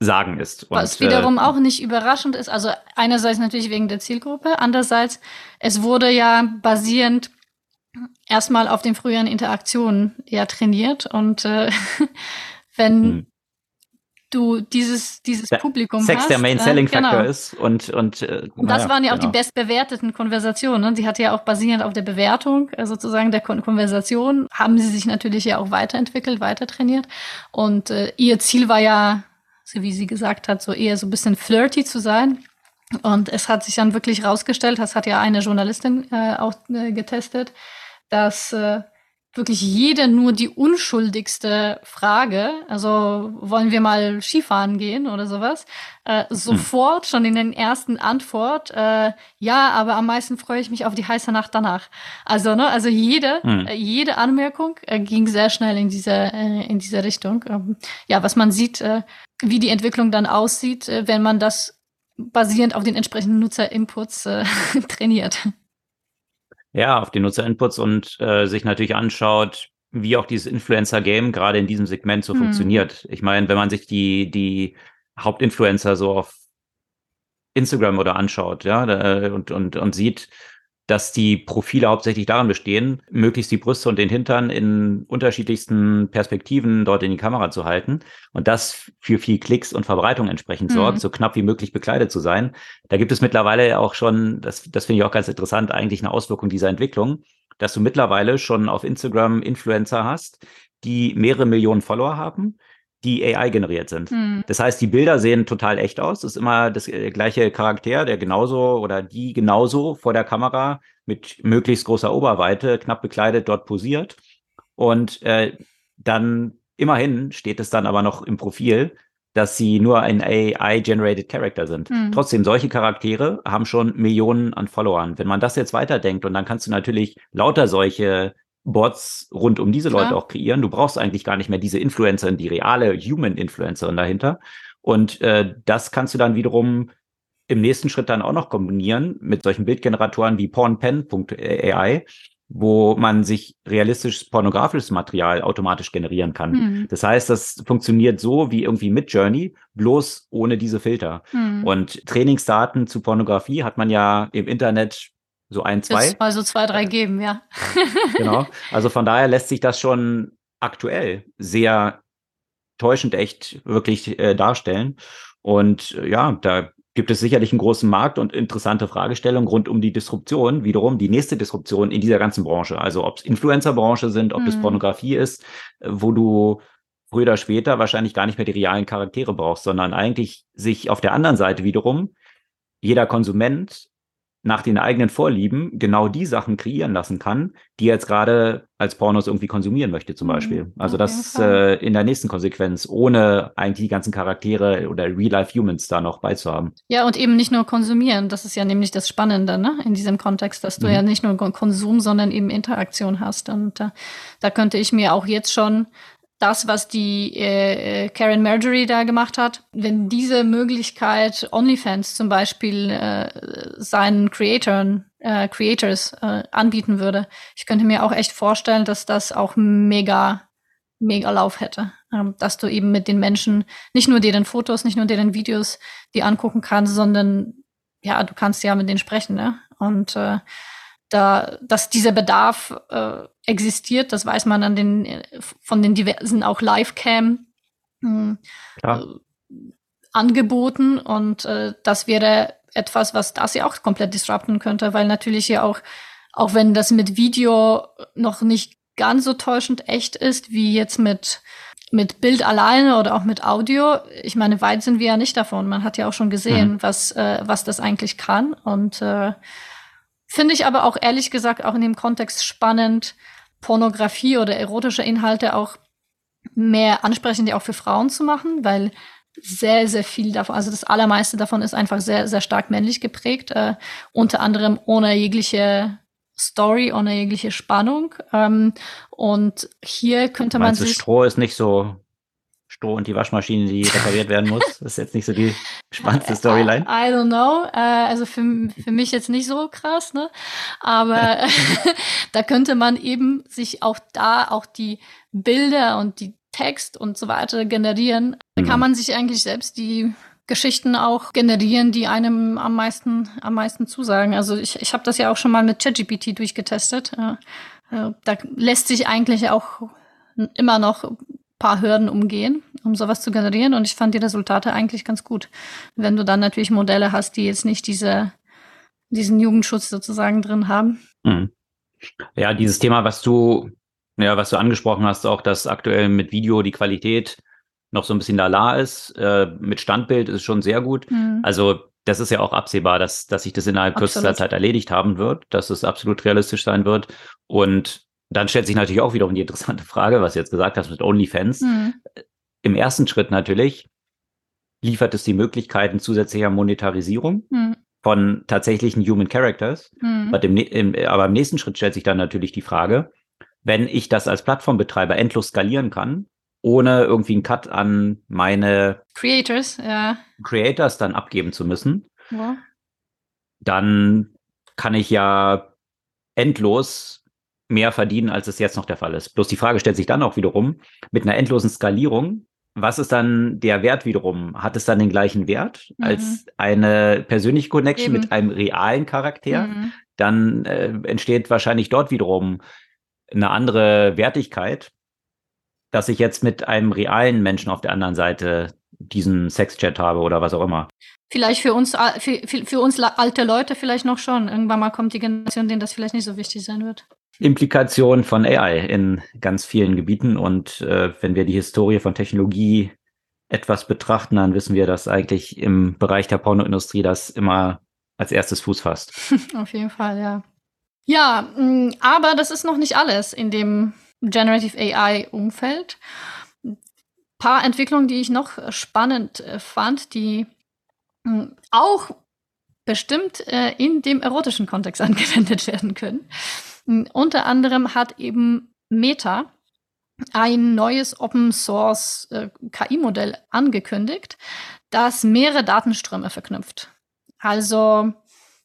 [SPEAKER 1] sagen ist.
[SPEAKER 2] Und, Was wiederum äh, auch nicht überraschend ist, also einerseits natürlich wegen der Zielgruppe, andererseits, es wurde ja basierend erstmal auf den früheren Interaktionen ja trainiert und äh, (laughs) wenn hm. du dieses dieses der Publikum
[SPEAKER 1] Sex
[SPEAKER 2] hast,
[SPEAKER 1] der Main Selling äh, genau. Factor ist und und,
[SPEAKER 2] äh, und das waren ja auch die genau. bestbewerteten Konversationen. Ne? Sie hatte ja auch basierend auf der Bewertung äh, sozusagen der Kon Konversation haben sie sich natürlich ja auch weiterentwickelt, weiter trainiert und äh, ihr Ziel war ja so wie sie gesagt hat, so eher so ein bisschen flirty zu sein. Und es hat sich dann wirklich rausgestellt, das hat ja eine Journalistin äh, auch äh, getestet, dass äh, wirklich jede nur die unschuldigste Frage, also wollen wir mal Skifahren gehen oder sowas, äh, sofort hm. schon in den ersten Antwort, äh, ja, aber am meisten freue ich mich auf die heiße Nacht danach. Also, ne, also jede, hm. äh, jede Anmerkung äh, ging sehr schnell in diese, äh, in diese Richtung. Ähm, ja, was man sieht, äh, wie die Entwicklung dann aussieht, äh, wenn man das basierend auf den entsprechenden Nutzerinputs äh, (laughs) trainiert.
[SPEAKER 1] Ja, auf die Nutzerinputs und äh, sich natürlich anschaut, wie auch dieses Influencer-Game gerade in diesem Segment so hm. funktioniert. Ich meine, wenn man sich die, die Hauptinfluencer so auf Instagram oder anschaut, ja, da, und, und, und sieht, dass die Profile hauptsächlich daran bestehen, möglichst die Brüste und den Hintern in unterschiedlichsten Perspektiven dort in die Kamera zu halten und das für viel Klicks und Verbreitung entsprechend mhm. sorgt, so knapp wie möglich bekleidet zu sein. Da gibt es mittlerweile auch schon, das, das finde ich auch ganz interessant, eigentlich eine Auswirkung dieser Entwicklung, dass du mittlerweile schon auf Instagram Influencer hast, die mehrere Millionen Follower haben, die AI generiert sind. Mhm. Das heißt, die Bilder sehen total echt aus. Das ist immer das äh, gleiche Charakter, der genauso oder die genauso vor der Kamera mit möglichst großer Oberweite, knapp bekleidet, dort posiert. Und äh, dann immerhin steht es dann aber noch im Profil, dass sie nur ein AI-generated Character sind. Mhm. Trotzdem, solche Charaktere haben schon Millionen an Followern. Wenn man das jetzt weiterdenkt und dann kannst du natürlich lauter solche Bots rund um diese Leute ja. auch kreieren. Du brauchst eigentlich gar nicht mehr diese Influencerin, die reale Human-Influencerin dahinter. Und äh, das kannst du dann wiederum im nächsten Schritt dann auch noch kombinieren mit solchen Bildgeneratoren wie pornpen.ai, wo man sich realistisches pornografisches Material automatisch generieren kann. Mhm. Das heißt, das funktioniert so wie irgendwie mit Journey, bloß ohne diese Filter. Mhm. Und Trainingsdaten zu Pornografie hat man ja im Internet so ein, zwei.
[SPEAKER 2] Mal so zwei, drei geben, ja. (laughs)
[SPEAKER 1] genau. Also von daher lässt sich das schon aktuell sehr täuschend echt wirklich äh, darstellen. Und äh, ja, da gibt es sicherlich einen großen Markt und interessante Fragestellungen rund um die Disruption. Wiederum die nächste Disruption in dieser ganzen Branche. Also ob es Influencer-Branche sind, ob mhm. das Pornografie ist, äh, wo du früher oder später wahrscheinlich gar nicht mehr die realen Charaktere brauchst, sondern eigentlich sich auf der anderen Seite wiederum jeder Konsument nach den eigenen Vorlieben genau die Sachen kreieren lassen kann, die er jetzt gerade als Pornos irgendwie konsumieren möchte, zum mhm, Beispiel. Also das äh, in der nächsten Konsequenz, ohne eigentlich die ganzen Charaktere oder Real-Life-Humans da noch beizuhaben.
[SPEAKER 2] Ja, und eben nicht nur konsumieren. Das ist ja nämlich das Spannende, ne? In diesem Kontext, dass du mhm. ja nicht nur Konsum, sondern eben Interaktion hast. Und äh, da könnte ich mir auch jetzt schon das, was die äh, äh, Karen Marjorie da gemacht hat, wenn diese Möglichkeit OnlyFans zum Beispiel äh, seinen Creatoren, äh, Creators äh, anbieten würde, ich könnte mir auch echt vorstellen, dass das auch mega, mega Lauf hätte. Ähm, dass du eben mit den Menschen nicht nur deren Fotos, nicht nur deren Videos die angucken kannst, sondern ja, du kannst ja mit denen sprechen, ne? Und äh, da, dass dieser Bedarf äh, existiert, das weiß man an den, von den diversen auch Live-Cam äh, Angeboten und äh, das wäre etwas, was das ja auch komplett disrupten könnte, weil natürlich ja auch, auch wenn das mit Video noch nicht ganz so täuschend echt ist, wie jetzt mit mit Bild alleine oder auch mit Audio, ich meine, weit sind wir ja nicht davon. Man hat ja auch schon gesehen, mhm. was, äh, was das eigentlich kann. Und äh, Finde ich aber auch ehrlich gesagt auch in dem Kontext spannend, Pornografie oder erotische Inhalte auch mehr ansprechend auch für Frauen zu machen, weil sehr, sehr viel davon, also das allermeiste davon ist einfach sehr, sehr stark männlich geprägt, äh, unter anderem ohne jegliche Story, ohne jegliche Spannung. Ähm, und hier könnte man sich.
[SPEAKER 1] Stroh ist nicht so Stroh und die Waschmaschine, die repariert werden muss. Das ist jetzt nicht so die spannendste Storyline.
[SPEAKER 2] I, don't know. Äh, also für, für mich jetzt nicht so krass, ne? Aber (laughs) da könnte man eben sich auch da auch die Bilder und die Text und so weiter generieren. Da kann mhm. man sich eigentlich selbst die Geschichten auch generieren, die einem am meisten, am meisten zusagen. Also ich, ich habe das ja auch schon mal mit ChatGPT durchgetestet. Äh, da lässt sich eigentlich auch immer noch paar Hürden umgehen, um sowas zu generieren. Und ich fand die Resultate eigentlich ganz gut. Wenn du dann natürlich Modelle hast, die jetzt nicht diese, diesen Jugendschutz sozusagen drin haben. Mhm.
[SPEAKER 1] Ja, dieses Thema, was du, ja, was du angesprochen hast, auch, dass aktuell mit Video die Qualität noch so ein bisschen lala ist, äh, mit Standbild ist schon sehr gut. Mhm. Also das ist ja auch absehbar, dass, dass sich das innerhalb kürzester Zeit erledigt haben wird, dass es absolut realistisch sein wird. Und dann stellt sich natürlich auch wiederum die interessante Frage, was du jetzt gesagt hast mit OnlyFans. Mhm. Im ersten Schritt natürlich liefert es die Möglichkeiten zusätzlicher Monetarisierung mhm. von tatsächlichen Human Characters. Mhm. Im, im, aber im nächsten Schritt stellt sich dann natürlich die Frage, wenn ich das als Plattformbetreiber endlos skalieren kann, ohne irgendwie einen Cut an meine
[SPEAKER 2] Creators, ja.
[SPEAKER 1] Creators dann abgeben zu müssen, ja. dann kann ich ja endlos mehr verdienen, als es jetzt noch der Fall ist. Bloß die Frage stellt sich dann auch wiederum, mit einer endlosen Skalierung, was ist dann der Wert wiederum? Hat es dann den gleichen Wert mhm. als eine persönliche Connection Eben. mit einem realen Charakter? Mhm. Dann äh, entsteht wahrscheinlich dort wiederum eine andere Wertigkeit, dass ich jetzt mit einem realen Menschen auf der anderen Seite diesen Sexchat habe oder was auch immer.
[SPEAKER 2] Vielleicht für uns, für, für uns alte Leute vielleicht noch schon. Irgendwann mal kommt die Generation, denen das vielleicht nicht so wichtig sein wird.
[SPEAKER 1] Implikation von AI in ganz vielen Gebieten. Und äh, wenn wir die Historie von Technologie etwas betrachten, dann wissen wir, dass eigentlich im Bereich der Pornoindustrie das immer als erstes Fuß fasst. (laughs)
[SPEAKER 2] Auf jeden Fall, ja. Ja, mm, aber das ist noch nicht alles in dem Generative AI-Umfeld. Ein paar Entwicklungen, die ich noch spannend äh, fand, die mm, auch bestimmt äh, in dem erotischen Kontext (laughs) angewendet werden können. Unter anderem hat eben Meta ein neues Open Source äh, KI-Modell angekündigt, das mehrere Datenströme verknüpft. Also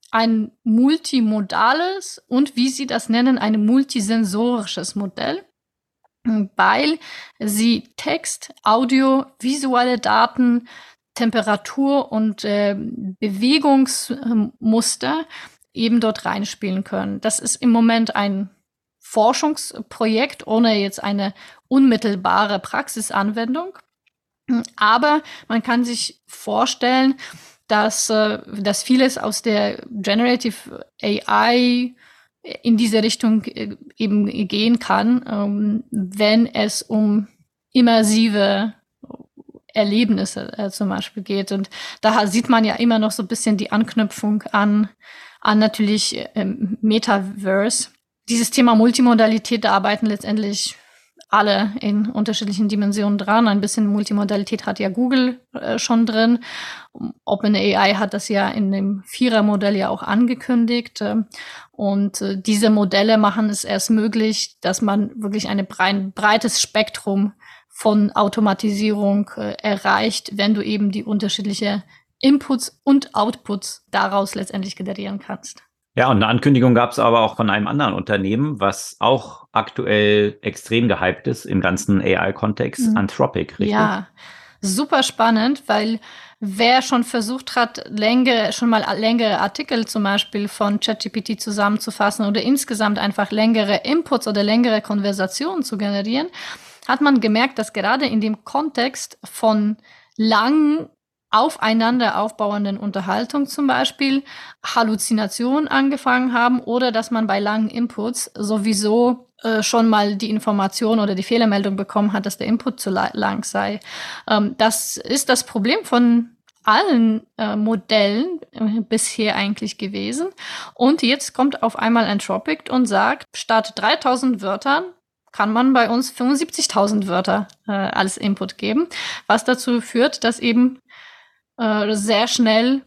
[SPEAKER 2] ein multimodales und wie sie das nennen, ein multisensorisches Modell, weil sie Text, Audio, visuelle Daten, Temperatur und äh, Bewegungsmuster eben dort reinspielen können. Das ist im Moment ein Forschungsprojekt ohne jetzt eine unmittelbare Praxisanwendung. Aber man kann sich vorstellen, dass, äh, dass vieles aus der Generative AI in diese Richtung äh, eben gehen kann, ähm, wenn es um immersive Erlebnisse äh, zum Beispiel geht. Und da sieht man ja immer noch so ein bisschen die Anknüpfung an an natürlich ähm, Metaverse. Dieses Thema Multimodalität, da arbeiten letztendlich alle in unterschiedlichen Dimensionen dran. Ein bisschen Multimodalität hat ja Google äh, schon drin. OpenAI hat das ja in dem Vierer-Modell ja auch angekündigt. Äh, und äh, diese Modelle machen es erst möglich, dass man wirklich ein breites Spektrum von Automatisierung äh, erreicht, wenn du eben die unterschiedliche Inputs und Outputs daraus letztendlich generieren kannst.
[SPEAKER 1] Ja, und eine Ankündigung gab es aber auch von einem anderen Unternehmen, was auch aktuell extrem gehypt ist im ganzen AI-Kontext, mhm. Anthropic,
[SPEAKER 2] richtig? Ja, super spannend, weil wer schon versucht hat, längere, schon mal längere Artikel zum Beispiel von ChatGPT zusammenzufassen oder insgesamt einfach längere Inputs oder längere Konversationen zu generieren, hat man gemerkt, dass gerade in dem Kontext von langen aufeinander aufbauenden Unterhaltung zum Beispiel Halluzinationen angefangen haben oder dass man bei langen Inputs sowieso äh, schon mal die Information oder die Fehlermeldung bekommen hat, dass der Input zu lang sei. Ähm, das ist das Problem von allen äh, Modellen äh, bisher eigentlich gewesen. Und jetzt kommt auf einmal Anthropic und sagt, statt 3000 Wörtern kann man bei uns 75.000 Wörter äh, als Input geben, was dazu führt, dass eben äh, sehr schnell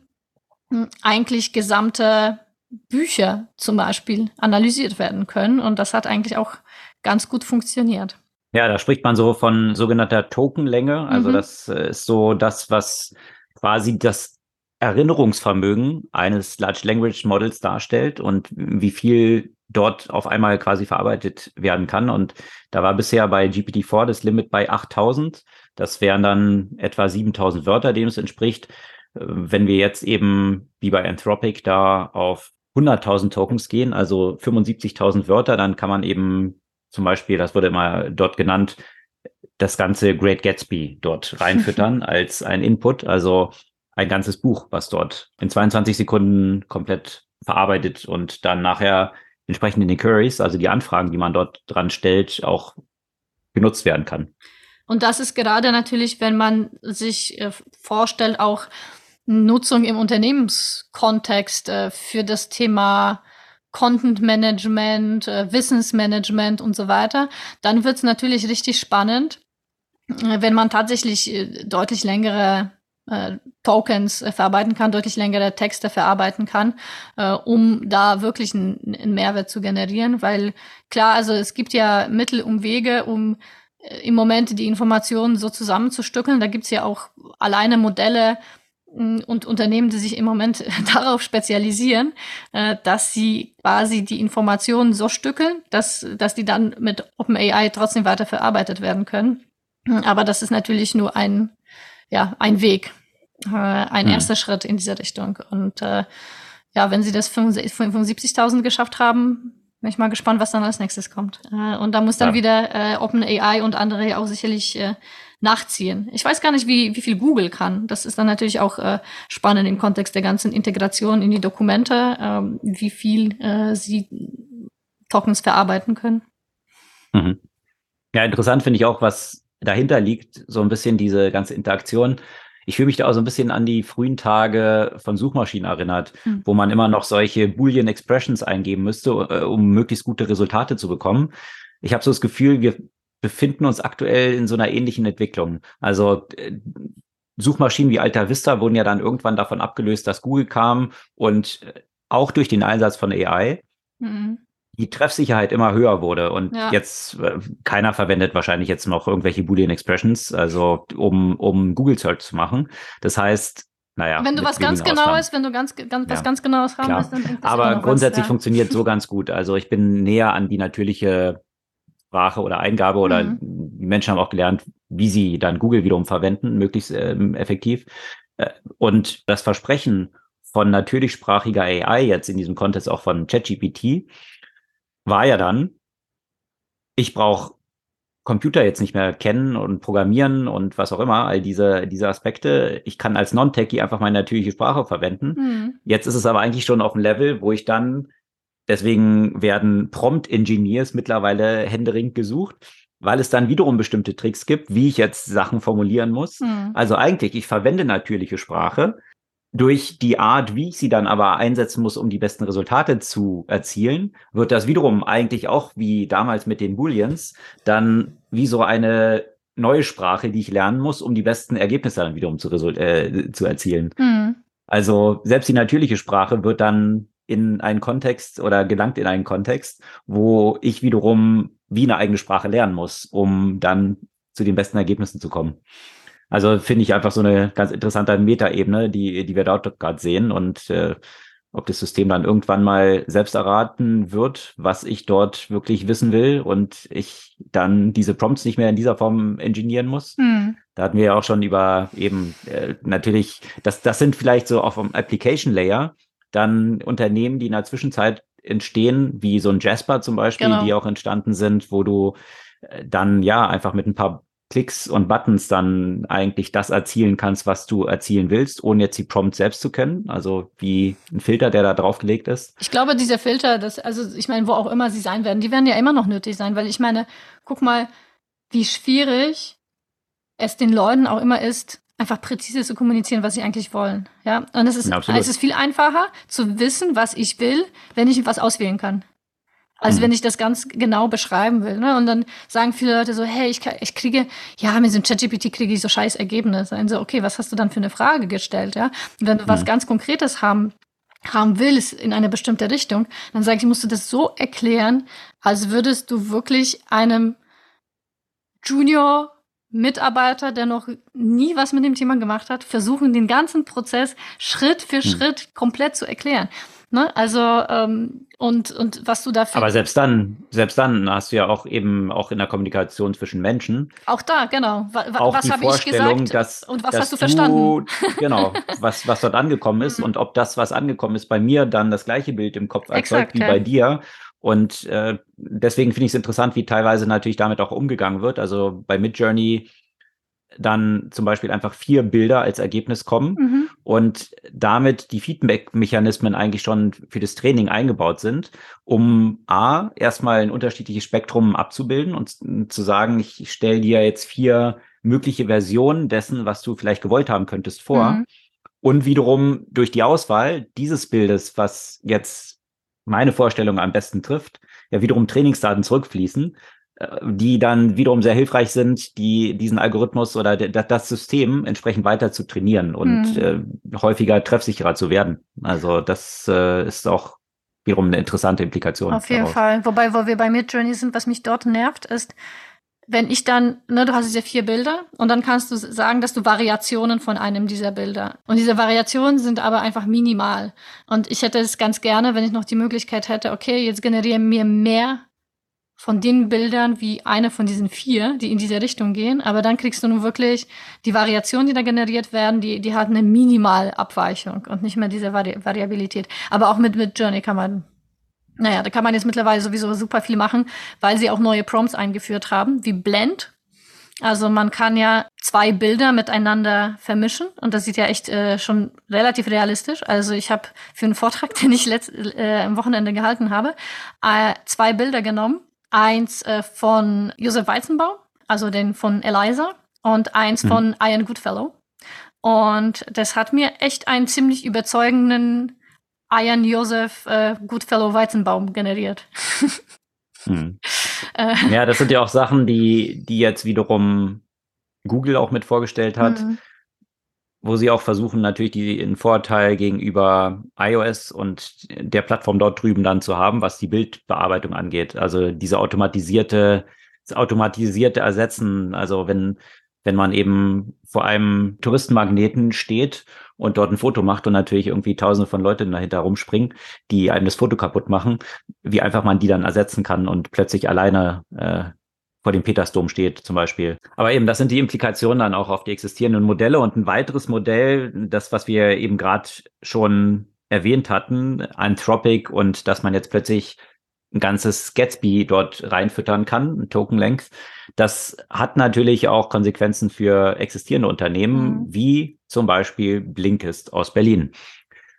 [SPEAKER 2] hm, eigentlich gesamte Bücher zum Beispiel analysiert werden können. Und das hat eigentlich auch ganz gut funktioniert.
[SPEAKER 1] Ja, da spricht man so von sogenannter Tokenlänge. Also mhm. das äh, ist so das, was quasi das Erinnerungsvermögen eines Large Language Models darstellt und wie viel dort auf einmal quasi verarbeitet werden kann. Und da war bisher bei GPT-4 das Limit bei 8000. Das wären dann etwa 7000 Wörter, dem es entspricht. Äh, wenn wir jetzt eben wie bei Anthropic da auf 100.000 Tokens gehen, also 75.000 Wörter, dann kann man eben zum Beispiel, das wurde immer dort genannt, das ganze Great Gatsby dort (laughs) reinfüttern als ein Input, also ein ganzes Buch, was dort in 22 Sekunden komplett verarbeitet und dann nachher entsprechend in den Queries, also die Anfragen, die man dort dran stellt, auch genutzt werden kann.
[SPEAKER 2] Und das ist gerade natürlich, wenn man sich äh, vorstellt, auch Nutzung im Unternehmenskontext äh, für das Thema Content Management, äh, Wissensmanagement und so weiter, dann wird es natürlich richtig spannend, äh, wenn man tatsächlich äh, deutlich längere äh, Tokens verarbeiten kann, deutlich längere Texte verarbeiten kann, äh, um da wirklich einen Mehrwert zu generieren. Weil klar, also es gibt ja Mittel und Wege, um im Moment die Informationen so zusammenzustückeln. Da gibt's ja auch alleine Modelle, und Unternehmen, die sich im Moment (laughs) darauf spezialisieren, äh, dass sie quasi die Informationen so stückeln, dass, dass die dann mit OpenAI trotzdem weiter verarbeitet werden können. Aber das ist natürlich nur ein, ja, ein Weg, äh, ein mhm. erster Schritt in diese Richtung. Und äh, ja, wenn sie das 75.000 geschafft haben, bin ich mal gespannt, was dann als nächstes kommt. Äh, und da muss dann ja. wieder äh, OpenAI und andere auch sicherlich äh, nachziehen. Ich weiß gar nicht, wie, wie viel Google kann. Das ist dann natürlich auch äh, spannend im Kontext der ganzen Integration in die Dokumente, ähm, wie viel äh, sie Tokens verarbeiten können.
[SPEAKER 1] Mhm. Ja, interessant finde ich auch, was dahinter liegt, so ein bisschen diese ganze Interaktion. Ich fühle mich da auch so ein bisschen an die frühen Tage von Suchmaschinen erinnert, mhm. wo man immer noch solche Boolean Expressions eingeben müsste, äh, um möglichst gute Resultate zu bekommen. Ich habe so das Gefühl, wir befinden uns aktuell in so einer ähnlichen Entwicklung. Also Suchmaschinen wie Alta Vista wurden ja dann irgendwann davon abgelöst, dass Google kam und äh, auch durch den Einsatz von AI mhm. Die Treffsicherheit immer höher wurde. Und ja. jetzt, äh, keiner verwendet wahrscheinlich jetzt noch irgendwelche Boolean Expressions, also um, um Google Search zu machen. Das heißt, naja,
[SPEAKER 2] wenn du was ganz Genaues, wenn du ganz, ganz was ganz Genaues haben willst,
[SPEAKER 1] dann Aber grundsätzlich was, ja. funktioniert so (laughs) ganz gut. Also ich bin näher an die natürliche Sprache oder Eingabe oder mhm. die Menschen haben auch gelernt, wie sie dann Google wiederum verwenden, möglichst ähm, effektiv. Äh, und das Versprechen von natürlichsprachiger AI jetzt in diesem Kontext auch von ChatGPT war ja dann, ich brauche Computer jetzt nicht mehr kennen und programmieren und was auch immer, all diese, diese Aspekte. Ich kann als Non-Techie einfach meine natürliche Sprache verwenden. Mhm. Jetzt ist es aber eigentlich schon auf dem Level, wo ich dann Deswegen werden Prompt-Engineers mittlerweile händeringend gesucht, weil es dann wiederum bestimmte Tricks gibt, wie ich jetzt Sachen formulieren muss. Mhm. Also eigentlich, ich verwende natürliche Sprache. Durch die Art, wie ich sie dann aber einsetzen muss, um die besten Resultate zu erzielen, wird das wiederum eigentlich auch wie damals mit den Booleans dann wie so eine neue Sprache, die ich lernen muss, um die besten Ergebnisse dann wiederum zu, äh, zu erzielen. Mhm. Also selbst die natürliche Sprache wird dann in einen Kontext oder gelangt in einen Kontext, wo ich wiederum wie eine eigene Sprache lernen muss, um dann zu den besten Ergebnissen zu kommen. Also finde ich einfach so eine ganz interessante Metaebene, die, die wir dort gerade sehen und äh, ob das System dann irgendwann mal selbst erraten wird, was ich dort wirklich wissen will und ich dann diese Prompts nicht mehr in dieser Form engineieren muss. Hm. Da hatten wir ja auch schon über eben äh, natürlich, das, das sind vielleicht so auf dem Application Layer dann Unternehmen, die in der Zwischenzeit entstehen, wie so ein Jasper zum Beispiel, genau. die auch entstanden sind, wo du äh, dann ja einfach mit ein paar Klicks und Buttons dann eigentlich das erzielen kannst, was du erzielen willst, ohne jetzt die Prompt selbst zu kennen. Also wie ein Filter, der da draufgelegt ist.
[SPEAKER 2] Ich glaube, diese Filter, das, also ich meine, wo auch immer sie sein werden, die werden ja immer noch nötig sein, weil ich meine, guck mal, wie schwierig es den Leuten auch immer ist, einfach präzise zu kommunizieren, was sie eigentlich wollen. Ja, und es ist, ja, es ist viel einfacher zu wissen, was ich will, wenn ich was auswählen kann. Also mhm. wenn ich das ganz genau beschreiben will. Ne? Und dann sagen viele Leute so, hey, ich, ich kriege, ja, mit diesem ChatGPT kriege ich so scheiß Ergebnisse. Und so, okay, was hast du dann für eine Frage gestellt? Ja? Und wenn du mhm. was ganz Konkretes haben haben willst in eine bestimmte Richtung, dann sage ich, musst du das so erklären, als würdest du wirklich einem Junior Mitarbeiter, der noch nie was mit dem Thema gemacht hat, versuchen, den ganzen Prozess Schritt für hm. Schritt komplett zu erklären. Ne? Also ähm, und und was du dafür.
[SPEAKER 1] Aber selbst dann, selbst dann hast du ja auch eben auch in der Kommunikation zwischen Menschen.
[SPEAKER 2] Auch da, genau.
[SPEAKER 1] Wa auch was habe ich gesagt dass, und was hast du verstanden? genau, (laughs) was was dort angekommen ist mhm. und ob das, was angekommen ist, bei mir dann das gleiche Bild im Kopf erzeugt Exakt, wie ja. bei dir. Und äh, deswegen finde ich es interessant, wie teilweise natürlich damit auch umgegangen wird. Also bei Midjourney dann zum Beispiel einfach vier Bilder als Ergebnis kommen mhm. Und damit die Feedback-Mechanismen eigentlich schon für das Training eingebaut sind, um A, erstmal ein unterschiedliches Spektrum abzubilden und zu sagen, ich stelle dir jetzt vier mögliche Versionen dessen, was du vielleicht gewollt haben könntest, vor. Mhm. Und wiederum durch die Auswahl dieses Bildes, was jetzt meine Vorstellung am besten trifft, ja wiederum Trainingsdaten zurückfließen, die dann wiederum sehr hilfreich sind, die diesen Algorithmus oder das System entsprechend weiter zu trainieren und mhm. äh, häufiger treffsicherer zu werden. Also das äh, ist auch wiederum eine interessante Implikation.
[SPEAKER 2] Auf jeden daraus. Fall. Wobei, wo wir bei Midjourney sind, was mich dort nervt, ist, wenn ich dann, ne, du hast diese vier Bilder und dann kannst du sagen, dass du Variationen von einem dieser Bilder. Und diese Variationen sind aber einfach minimal. Und ich hätte es ganz gerne, wenn ich noch die Möglichkeit hätte, okay, jetzt generiere mir mehr von den Bildern wie eine von diesen vier, die in diese Richtung gehen. Aber dann kriegst du nun wirklich die Variationen, die da generiert werden, die, die hat eine Minimalabweichung und nicht mehr diese Vari Variabilität. Aber auch mit, mit Journey kann man, naja, da kann man jetzt mittlerweile sowieso super viel machen, weil sie auch neue Prompts eingeführt haben, wie Blend. Also man kann ja zwei Bilder miteinander vermischen und das sieht ja echt äh, schon relativ realistisch. Also ich habe für einen Vortrag, (laughs) den ich letzt, äh, am Wochenende gehalten habe, äh, zwei Bilder genommen Eins äh, von Josef Weizenbaum, also den von Eliza, und eins mhm. von Ian Goodfellow. Und das hat mir echt einen ziemlich überzeugenden Ian Josef äh, Goodfellow Weizenbaum generiert. (laughs)
[SPEAKER 1] hm. (laughs) äh, ja, das sind ja auch Sachen, die, die jetzt wiederum Google auch mit vorgestellt hat. Mhm wo sie auch versuchen, natürlich den Vorteil gegenüber iOS und der Plattform dort drüben dann zu haben, was die Bildbearbeitung angeht. Also diese automatisierte, das automatisierte Ersetzen. Also wenn, wenn man eben vor einem Touristenmagneten steht und dort ein Foto macht und natürlich irgendwie tausende von Leuten dahinter rumspringen, die einem das Foto kaputt machen, wie einfach man die dann ersetzen kann und plötzlich alleine äh, vor dem Petersdom steht zum Beispiel. Aber eben, das sind die Implikationen dann auch auf die existierenden Modelle. Und ein weiteres Modell, das, was wir eben gerade schon erwähnt hatten, Anthropic und dass man jetzt plötzlich ein ganzes Gatsby dort reinfüttern kann, ein Token Length. Das hat natürlich auch Konsequenzen für existierende Unternehmen, mhm. wie zum Beispiel Blinkist aus Berlin.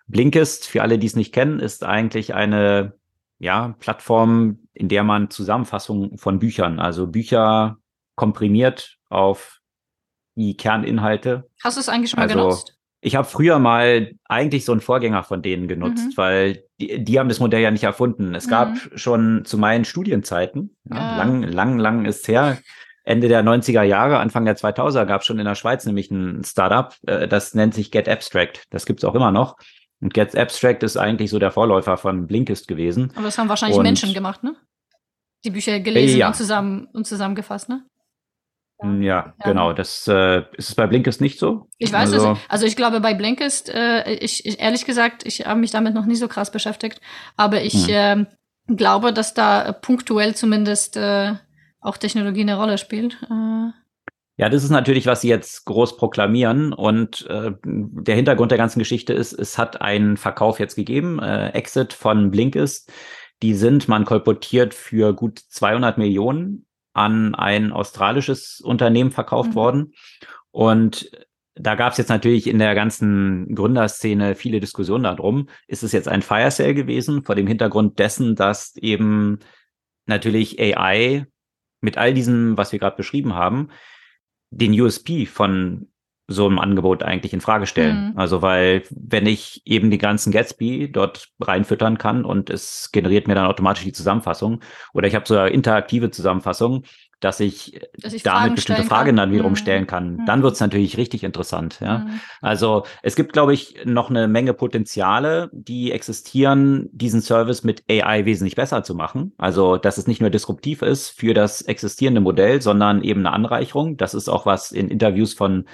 [SPEAKER 1] Blinkist, für alle, die es nicht kennen, ist eigentlich eine ja, Plattform, in der man Zusammenfassungen von Büchern, also Bücher komprimiert auf die Kerninhalte.
[SPEAKER 2] Hast du es eigentlich schon mal also, genutzt?
[SPEAKER 1] Ich habe früher mal eigentlich so einen Vorgänger von denen genutzt, mhm. weil die, die, haben das Modell ja nicht erfunden. Es mhm. gab schon zu meinen Studienzeiten, ja, ja. lang, lang, lang ist her, Ende der 90er Jahre, Anfang der 2000er gab es schon in der Schweiz nämlich ein Startup, äh, das nennt sich Get Abstract. Das gibt's auch immer noch. Und Get Abstract ist eigentlich so der Vorläufer von Blinkist gewesen.
[SPEAKER 2] Aber das haben wahrscheinlich und Menschen gemacht, ne? Die Bücher gelesen ja. und, zusammen, und zusammengefasst, ne?
[SPEAKER 1] Ja, ja, genau. Das äh, ist es bei Blinkist nicht so.
[SPEAKER 2] Ich weiß also, es. Also ich glaube bei Blinkist, äh, ich, ich ehrlich gesagt, ich habe mich damit noch nie so krass beschäftigt, aber ich hm. äh, glaube, dass da punktuell zumindest äh, auch Technologie eine Rolle spielt. Äh,
[SPEAKER 1] ja, das ist natürlich, was sie jetzt groß proklamieren. Und äh, der Hintergrund der ganzen Geschichte ist, es hat einen Verkauf jetzt gegeben, äh, Exit von Blinkist. Die sind, man kolportiert, für gut 200 Millionen an ein australisches Unternehmen verkauft mhm. worden. Und da gab es jetzt natürlich in der ganzen Gründerszene viele Diskussionen darum. Ist es jetzt ein Fire Sale gewesen, vor dem Hintergrund dessen, dass eben natürlich AI mit all diesem, was wir gerade beschrieben haben, den USP von so einem Angebot eigentlich in Frage stellen. Mhm. Also weil wenn ich eben die ganzen Gatsby dort reinfüttern kann und es generiert mir dann automatisch die Zusammenfassung oder ich habe sogar interaktive Zusammenfassung, dass ich,
[SPEAKER 2] Dass ich
[SPEAKER 1] damit
[SPEAKER 2] Fragen
[SPEAKER 1] bestimmte Fragen
[SPEAKER 2] kann.
[SPEAKER 1] dann wiederum
[SPEAKER 2] Mhm.
[SPEAKER 1] stellen kann.
[SPEAKER 2] Mhm.
[SPEAKER 1] Dann wird es natürlich richtig interessant. Ja?
[SPEAKER 2] Mhm.
[SPEAKER 1] Also es gibt, glaube ich, noch eine Menge Potenziale, die existieren, diesen Service mit AI wesentlich besser zu machen. Also, dass es nicht nur disruptiv ist für das existierende Modell, sondern eben eine Anreicherung. Das ist auch was in Interviews von äh,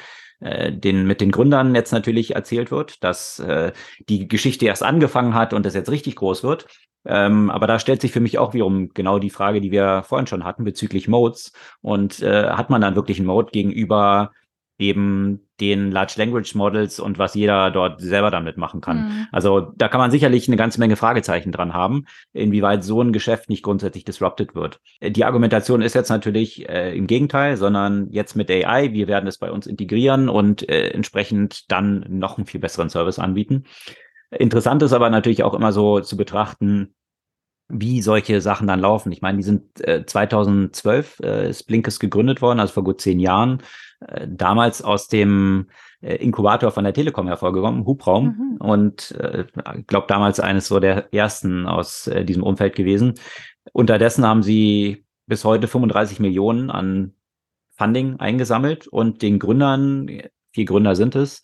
[SPEAKER 1] den mit den Gründern jetzt natürlich erzählt wird, dass äh, die Geschichte erst angefangen hat und es jetzt richtig groß wird. Ähm, aber da stellt sich für mich auch wiederum genau die Frage, die wir vorhin schon hatten bezüglich Modes. Und äh, hat man dann wirklich einen Mode gegenüber eben den Large Language Models und was jeder dort selber damit machen kann?
[SPEAKER 2] Mhm.
[SPEAKER 1] Also da kann man sicherlich eine ganze Menge Fragezeichen dran haben, inwieweit so ein Geschäft nicht grundsätzlich disrupted wird. Äh, Die Argumentation ist jetzt natürlich äh, im Gegenteil, sondern jetzt mit AI, wir werden es bei uns integrieren und äh, entsprechend dann noch einen viel besseren Service anbieten. Interessant ist aber natürlich auch immer so zu betrachten, wie solche Sachen dann laufen. Ich meine, die sind äh, 2012 äh, ist Blinkes gegründet worden, also vor gut zehn Jahren. Äh, damals aus dem äh, Inkubator von der Telekom hervorgekommen, Hubraum.
[SPEAKER 2] Mhm.
[SPEAKER 1] Und äh, ich glaube, damals eines so der ersten aus äh, diesem Umfeld gewesen. Unterdessen haben sie bis heute 35 Millionen an Funding eingesammelt und den Gründern, vier Gründer sind es,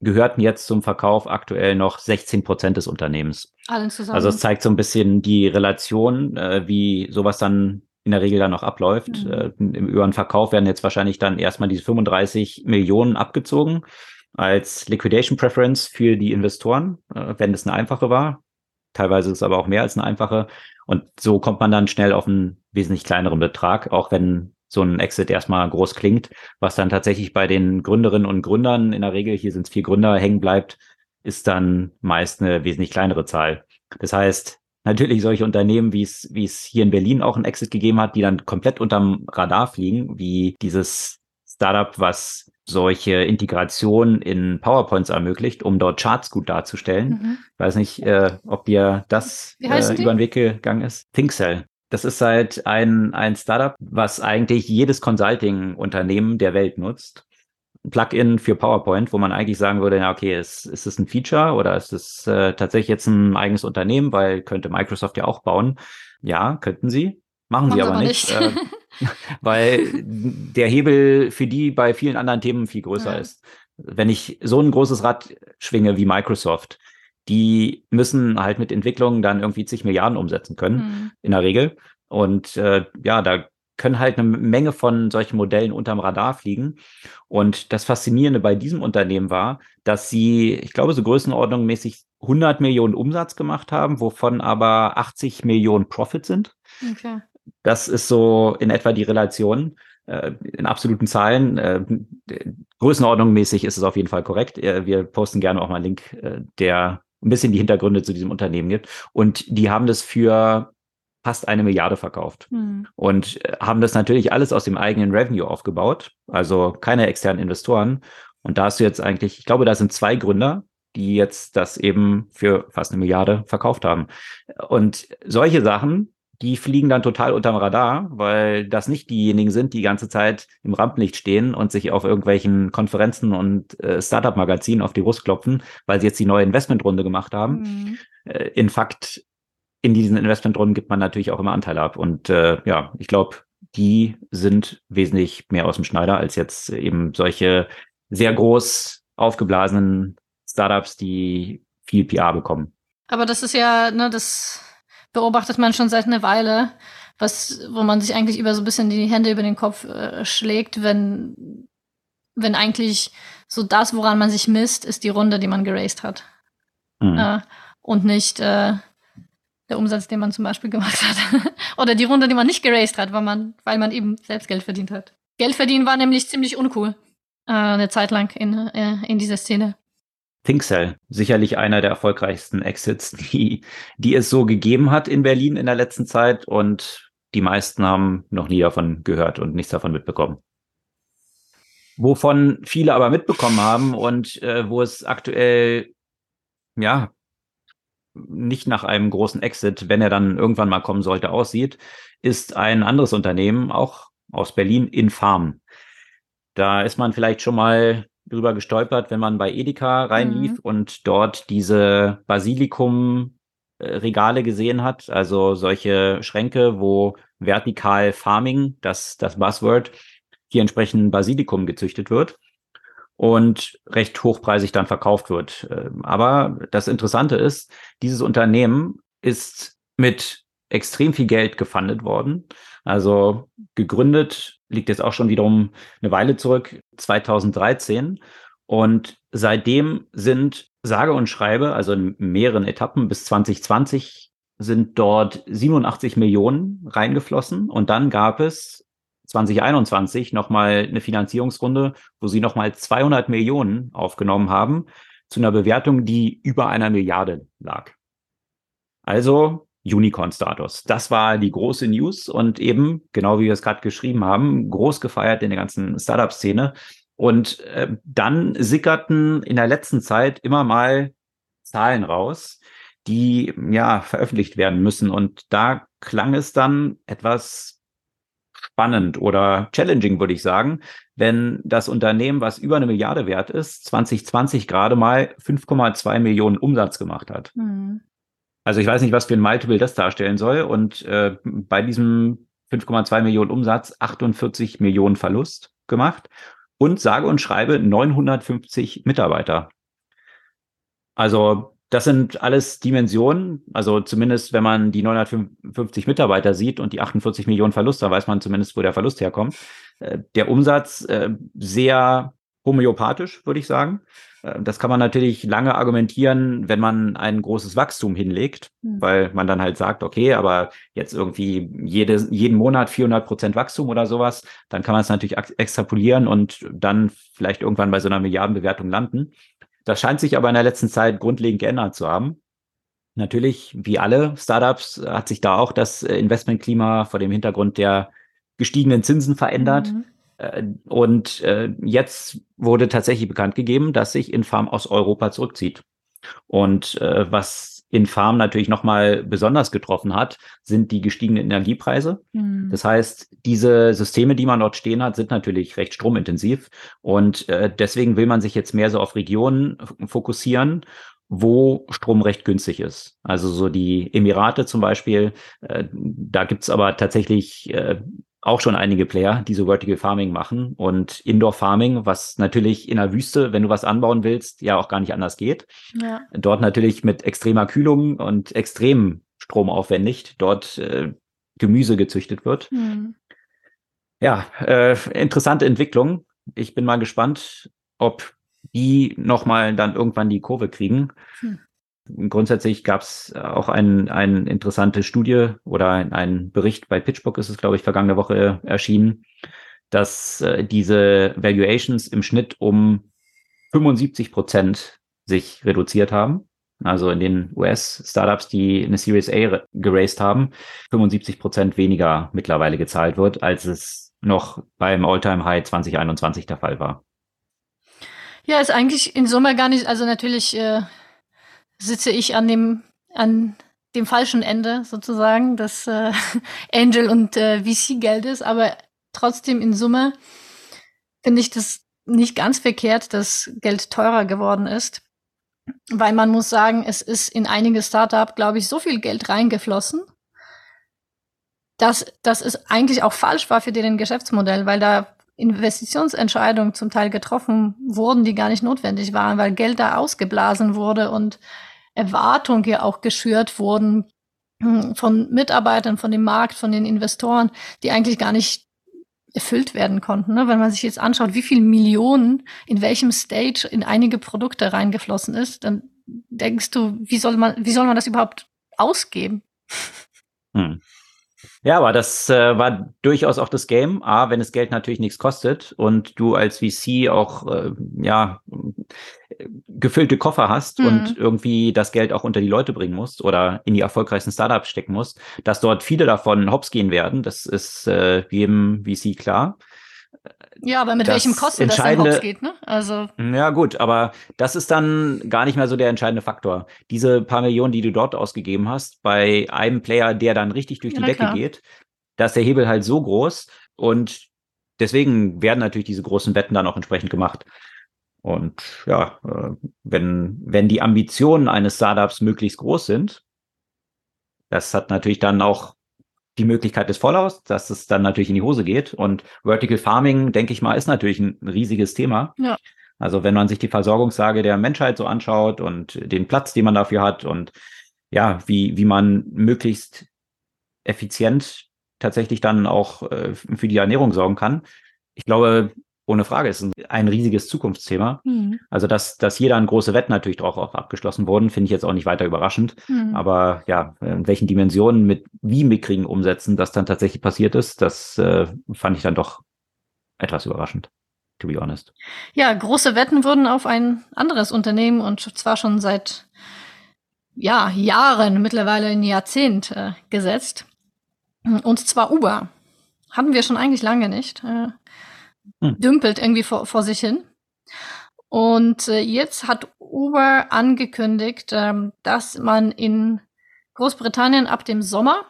[SPEAKER 1] gehörten jetzt zum Verkauf aktuell noch 16 Prozent des Unternehmens.
[SPEAKER 2] Allen zusammen.
[SPEAKER 1] Also es zeigt so ein bisschen die Relation, äh, wie sowas dann in der Regel dann noch abläuft.
[SPEAKER 2] Mhm.
[SPEAKER 1] Äh, im, über den Verkauf werden jetzt wahrscheinlich dann erstmal diese 35 Millionen abgezogen als Liquidation Preference für die Investoren, äh, wenn es eine einfache war. Teilweise ist es aber auch mehr als eine einfache. Und so kommt man dann schnell auf einen wesentlich kleineren Betrag, auch wenn so ein Exit erstmal groß klingt, was dann tatsächlich bei den Gründerinnen und Gründern in der Regel, hier sind es vier Gründer, hängen bleibt, ist dann meist eine wesentlich kleinere Zahl. Das heißt, natürlich solche Unternehmen, wie es, wie es hier in Berlin auch ein Exit gegeben hat, die dann komplett unterm Radar fliegen, wie dieses Startup, was solche Integration in PowerPoints ermöglicht, um dort Charts gut darzustellen.
[SPEAKER 2] Mhm.
[SPEAKER 1] Ich weiß nicht, äh, ob dir das äh, über den Weg gegangen ist. ThinkCell. Das ist halt ein, ein Startup, was eigentlich jedes Consulting-Unternehmen der Welt nutzt. Ein Plugin für PowerPoint, wo man eigentlich sagen würde, ja, okay, ist, ist es ein Feature oder ist es äh, tatsächlich jetzt ein eigenes Unternehmen, weil könnte Microsoft ja auch bauen. Ja, könnten sie. Machen, sie
[SPEAKER 2] Machen
[SPEAKER 1] aber nicht, Äh, (laughs) weil der Hebel für die bei vielen anderen Themen viel größer
[SPEAKER 2] Ja.
[SPEAKER 1] ist. Wenn ich so ein großes Rad schwinge wie Microsoft, die müssen halt mit Entwicklungen dann irgendwie zig Milliarden umsetzen können,
[SPEAKER 2] Mhm.
[SPEAKER 1] in der Regel. Und äh, ja, da können halt eine Menge von solchen Modellen unterm Radar fliegen. Und das Faszinierende bei diesem Unternehmen war, dass sie, ich glaube, so größenordnungsmäßig 100 Millionen Umsatz gemacht haben, wovon aber 80 Millionen Profit sind.
[SPEAKER 2] Okay.
[SPEAKER 1] Das ist so in etwa die Relation. Äh, in absoluten Zahlen, äh, größenordnungsmäßig ist es auf jeden Fall korrekt. Äh, wir posten gerne auch mal einen Link, äh, der ein bisschen die Hintergründe zu diesem Unternehmen gibt. Und die haben das für fast eine Milliarde verkauft
[SPEAKER 2] Mhm.
[SPEAKER 1] und äh, haben das natürlich alles aus dem eigenen Revenue aufgebaut, also keine externen Investoren. Und da hast du jetzt eigentlich, ich glaube, da sind zwei Gründer, die jetzt das eben für fast eine Milliarde verkauft haben. Und solche Sachen, die fliegen dann total unterm Radar, weil das nicht diejenigen sind, die die ganze Zeit im Rampenlicht stehen und sich auf irgendwelchen Konferenzen und äh, Startup-Magazinen auf die Brust klopfen, weil sie jetzt die neue Investmentrunde gemacht haben.
[SPEAKER 2] Mhm.
[SPEAKER 1] Äh, in Fakt, in diesen Investmentrunden gibt man natürlich auch immer Anteile ab. Und äh, ja, ich glaube, die sind wesentlich mehr aus dem Schneider als jetzt eben solche sehr groß aufgeblasenen Startups, die viel PR bekommen.
[SPEAKER 2] Aber das ist ja, ne, das beobachtet man schon seit einer Weile, was, wo man sich eigentlich über so ein bisschen die Hände über den Kopf äh, schlägt, wenn, wenn eigentlich so das, woran man sich misst, ist die Runde, die man geraced hat.
[SPEAKER 1] Hm.
[SPEAKER 2] Äh, und nicht äh, der Umsatz, den man zum Beispiel gemacht hat. (laughs) Oder die Runde, die man nicht geraced hat, weil man, weil man eben selbst Geld verdient hat. Geld verdienen war nämlich ziemlich uncool. Äh, eine Zeit lang in, äh, in dieser Szene.
[SPEAKER 1] ThinkCell, sicherlich einer der erfolgreichsten Exits, (laughs) die, die es so gegeben hat in Berlin in der letzten Zeit. Und die meisten haben noch nie davon gehört und nichts davon mitbekommen. Wovon viele aber mitbekommen haben und äh, wo es aktuell, ja, nicht nach einem großen Exit, wenn er dann irgendwann mal kommen sollte, aussieht, ist ein anderes Unternehmen, auch aus Berlin, Infarm. Da ist man vielleicht schon mal drüber gestolpert, wenn man bei Edeka reinlief
[SPEAKER 2] Mhm.
[SPEAKER 1] und dort diese Basilikum-Regale gesehen hat, also solche Schränke, wo vertikal Farming, das, das Buzzword, hier entsprechend Basilikum gezüchtet wird und recht hochpreisig dann verkauft wird. Ähm, aber das Interessante ist, dieses Unternehmen ist mit extrem viel Geld gefundet worden. Also gegründet liegt jetzt auch schon wiederum eine Weile zurück, 2013. Und seitdem sind sage und schreibe, also in mehreren Etappen bis 2020 sind dort 87 Millionen reingeflossen. Und dann gab es 2021 nochmal eine Finanzierungsrunde, wo sie nochmal 200 Millionen aufgenommen haben zu einer Bewertung, die über einer Milliarde lag. Also Unicorn-Status. Das war die große News und eben, genau wie wir es gerade geschrieben haben, groß gefeiert in der ganzen Startup-Szene. Und äh, dann sickerten in der letzten Zeit immer mal Zahlen raus, die ja veröffentlicht werden müssen. Und da klang es dann etwas spannend oder challenging, würde ich sagen, wenn das Unternehmen, was über eine Milliarde wert ist, 2020 gerade mal 5,2 Millionen Umsatz gemacht hat. Mhm. Also ich weiß nicht, was für ein Multiple das darstellen soll. Und äh, bei diesem 5,2 Millionen Umsatz 48 Millionen Verlust gemacht und sage und schreibe 950 Mitarbeiter. Also das sind alles Dimensionen. Also zumindest, wenn man die 950 Mitarbeiter sieht und die 48 Millionen Verlust, dann weiß man zumindest, wo der Verlust herkommt. Äh, der Umsatz äh, sehr homöopathisch, würde ich sagen. Äh, das kann man natürlich lange argumentieren, wenn man ein großes Wachstum hinlegt, mhm. weil man dann halt sagt, okay, aber jetzt irgendwie jede, jeden Monat 400 Prozent Wachstum oder sowas, dann kann man es natürlich extrapolieren und dann vielleicht irgendwann bei so einer Milliardenbewertung landen. Das scheint sich aber in der letzten Zeit grundlegend geändert zu haben. Natürlich, wie alle Startups, hat sich da auch das Investmentklima vor dem Hintergrund der gestiegenen Zinsen verändert. Mhm. Äh, und äh, jetzt wurde tatsächlich bekannt gegeben, dass sich Infarm aus Europa zurückzieht. Und äh, was Infarm natürlich nochmal besonders getroffen hat, sind die gestiegenen Energiepreise. Mhm. Das heißt, diese Systeme, die man dort stehen hat, sind natürlich recht stromintensiv. Und deswegen will man sich jetzt mehr so auf Regionen fokussieren wo Strom recht günstig ist. Also so die Emirate zum Beispiel, äh, da gibt's aber tatsächlich äh, auch schon einige Player, die so Vertical Farming machen und Indoor Farming, was natürlich in der Wüste, wenn du was anbauen willst, ja auch gar nicht anders geht. Ja. Dort natürlich mit extremer Kühlung und extrem stromaufwendig dort äh, Gemüse gezüchtet wird. Mhm. Ja, äh, interessante Entwicklung. Ich bin mal gespannt, ob die nochmal dann irgendwann die Kurve kriegen. Hm grundsätzlich gab es auch eine ein interessante Studie oder ein, ein, Bericht bei PitchBook ist es, glaube ich, vergangene Woche erschienen, dass äh, diese Valuations im Schnitt um 75 Prozent sich reduziert haben. Also in den US-Startups, die eine Series A geraced haben, 75 Prozent weniger mittlerweile gezahlt wird, als es noch beim All-Time-High 2021 der Fall war.
[SPEAKER 2] Ja, ist eigentlich in Summe gar nicht, also natürlich äh, sitze ich an dem, an dem falschen Ende sozusagen des äh, (laughs) Angel- und äh, VC-Geldes, aber trotzdem in Summe finde ich das nicht ganz verkehrt, dass Geld teurer geworden ist. Weil man muss sagen, es ist in einige Startup, glaube ich, so viel Geld reingeflossen, dass, dass es eigentlich auch falsch war für deren Geschäftsmodell, weil da Investitionsentscheidungen zum Teil getroffen wurden, die gar nicht notwendig waren, weil Geld da ausgeblasen wurde und Erwartungen ja auch geschürt wurden hm, von Mitarbeitern, von dem Markt, von den Investoren, die eigentlich gar nicht erfüllt werden konnten. Ne? Wenn man sich jetzt anschaut, wie viel Millionen in welchem Stage in einige Produkte reingeflossen ist, dann denkst du, wie soll man, wie soll man das überhaupt ausgeben?
[SPEAKER 1] Hm. Ja, aber das äh, war durchaus auch das Game. A, wenn es Geld natürlich nichts kostet und du als VC auch äh, ja gefüllte Koffer hast mhm. und irgendwie das Geld auch unter die Leute bringen musst oder in die erfolgreichsten Startups stecken musst, dass dort viele davon hops gehen werden, das ist äh, jedem VC klar.
[SPEAKER 2] Ja, aber mit welchem Kosten das hops geht, ne? Also.
[SPEAKER 1] Ja, gut, aber das ist dann gar nicht mehr so der entscheidende Faktor. Diese paar Millionen, die du dort ausgegeben hast, bei einem Player, der dann richtig durch die ja, Decke klar. geht, da ist der Hebel halt so groß und deswegen werden natürlich diese großen Wetten dann auch entsprechend gemacht. Und ja, äh, wenn, wenn die Ambitionen eines Startups möglichst groß sind, das hat natürlich dann auch die Möglichkeit des Fallouts, dass es dann natürlich in die Hose geht. Und Vertical Farming, denke ich mal, ist natürlich ein riesiges Thema. Ja. Also wenn man sich die Versorgungslage der Menschheit so anschaut und den Platz, den man dafür hat und ja, wie, wie man möglichst effizient tatsächlich dann auch äh, für die Ernährung sorgen kann. Ich glaube, ohne Frage, ist ein, riesiges Zukunftsthema. Mhm. Also, dass, dass hier dann große Wetten natürlich drauf auch abgeschlossen wurden, finde ich jetzt auch nicht weiter überraschend. Mhm. Aber ja, in welchen Dimensionen mit wie mickrigen Umsätzen das dann tatsächlich passiert ist, das äh, fand ich dann doch etwas überraschend. To be honest.
[SPEAKER 2] Ja, große Wetten wurden auf ein anderes Unternehmen und zwar schon seit ja, Jahren, mittlerweile ein Jahrzehnt äh, gesetzt. Und zwar Uber. Hatten wir schon eigentlich lange nicht. Äh, hm. Dümpelt irgendwie vor, vor sich hin. Und äh, jetzt hat Uber angekündigt, ähm, dass man in Großbritannien ab dem Sommer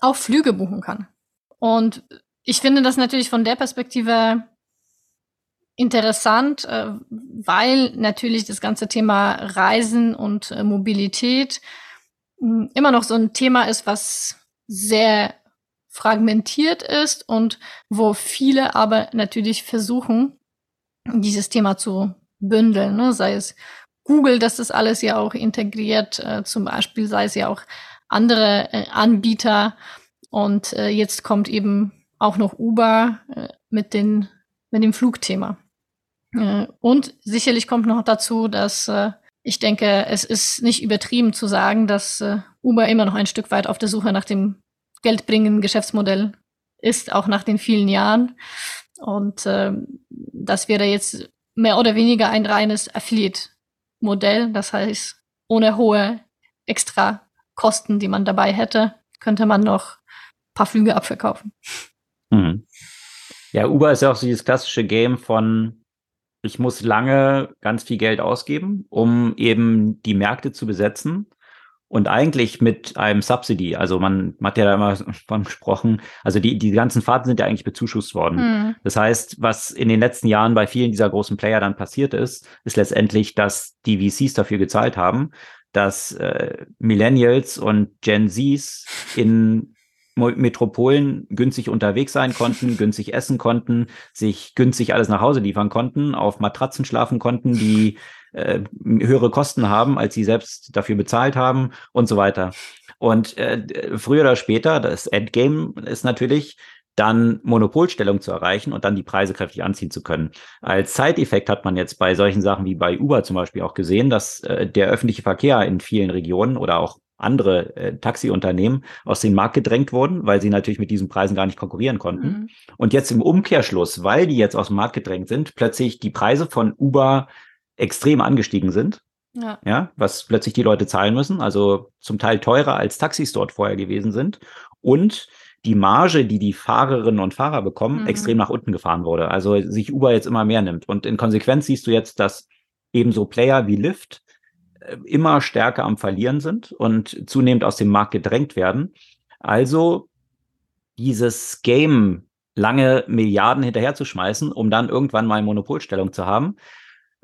[SPEAKER 2] auch Flüge buchen kann. Und ich finde das natürlich von der Perspektive interessant, äh, weil natürlich das ganze Thema Reisen und äh, Mobilität hm, immer noch so ein Thema ist, was sehr fragmentiert ist und wo viele aber natürlich versuchen, dieses Thema zu bündeln, ne? sei es Google, dass das alles ja auch integriert, äh, zum Beispiel, sei es ja auch andere äh, Anbieter und äh, jetzt kommt eben auch noch Uber äh, mit, den, mit dem Flugthema. Äh, und sicherlich kommt noch dazu, dass äh, ich denke, es ist nicht übertrieben zu sagen, dass Uber immer noch ein Stück weit auf der Suche nach dem geldbringenden Geschäftsmodell ist, auch nach den vielen Jahren. Und äh, das wäre jetzt mehr oder weniger ein reines Affiliate-Modell. Das heißt, ohne hohe extra Kosten, die man dabei hätte, könnte man noch ein paar Flüge abverkaufen.
[SPEAKER 1] Mhm. Ja, Uber ist ja auch so dieses klassische Game von ich muss lange ganz viel Geld ausgeben, um eben die Märkte zu besetzen. Und eigentlich mit einem Subsidy, also man, man hat ja da immer (laughs) von gesprochen, also die, die ganzen Fahrten sind ja eigentlich bezuschusst worden. Mhm. Das heißt, was in den letzten Jahren bei vielen dieser großen Player dann passiert ist, ist letztendlich, dass die VCs dafür gezahlt haben, dass äh, Millennials und Gen Zs in Metropolen günstig unterwegs sein konnten, (laughs) günstig essen konnten, sich günstig alles nach Hause liefern konnten, auf Matratzen schlafen konnten, die äh, höhere Kosten haben, als sie selbst dafür bezahlt haben und so weiter. Und äh, früher oder später, das Endgame ist natürlich, dann Monopolstellung zu erreichen und dann die Preise kräftig anziehen zu können. Als Zeiteffekt hat man jetzt bei solchen Sachen wie bei Uber zum Beispiel auch gesehen, dass äh, der öffentliche Verkehr in vielen Regionen oder auch andere äh, Taxiunternehmen aus dem Markt gedrängt wurden, weil sie natürlich mit diesen Preisen gar nicht konkurrieren konnten. Mhm. Und jetzt im Umkehrschluss, weil die jetzt aus dem Markt gedrängt sind, plötzlich die Preise von Uber extrem angestiegen sind. Ja. ja, was plötzlich die Leute zahlen müssen, also zum Teil teurer als Taxis dort vorher gewesen sind. Und die Marge, die die Fahrerinnen und Fahrer bekommen, mhm. extrem nach unten gefahren wurde. Also sich Uber jetzt immer mehr nimmt. Und in Konsequenz siehst du jetzt, dass ebenso Player wie Lyft immer stärker am Verlieren sind und zunehmend aus dem Markt gedrängt werden. Also dieses Game lange Milliarden hinterherzuschmeißen, um dann irgendwann mal Monopolstellung zu haben,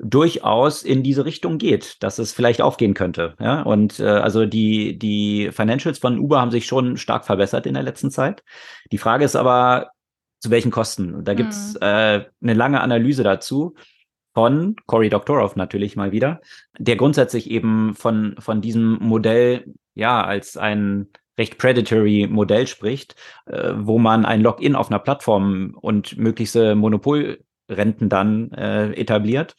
[SPEAKER 1] durchaus in diese Richtung geht, dass es vielleicht aufgehen könnte. Ja? Und äh, also die, die Financials von Uber haben sich schon stark verbessert in der letzten Zeit. Die Frage ist aber, zu welchen Kosten? Da gibt's mhm. äh, eine lange Analyse dazu von Cory Doctorow natürlich mal wieder, der grundsätzlich eben von, von diesem Modell ja als ein recht predatory Modell spricht, äh, wo man ein Login auf einer Plattform und möglichste Monopolrenten dann äh, etabliert,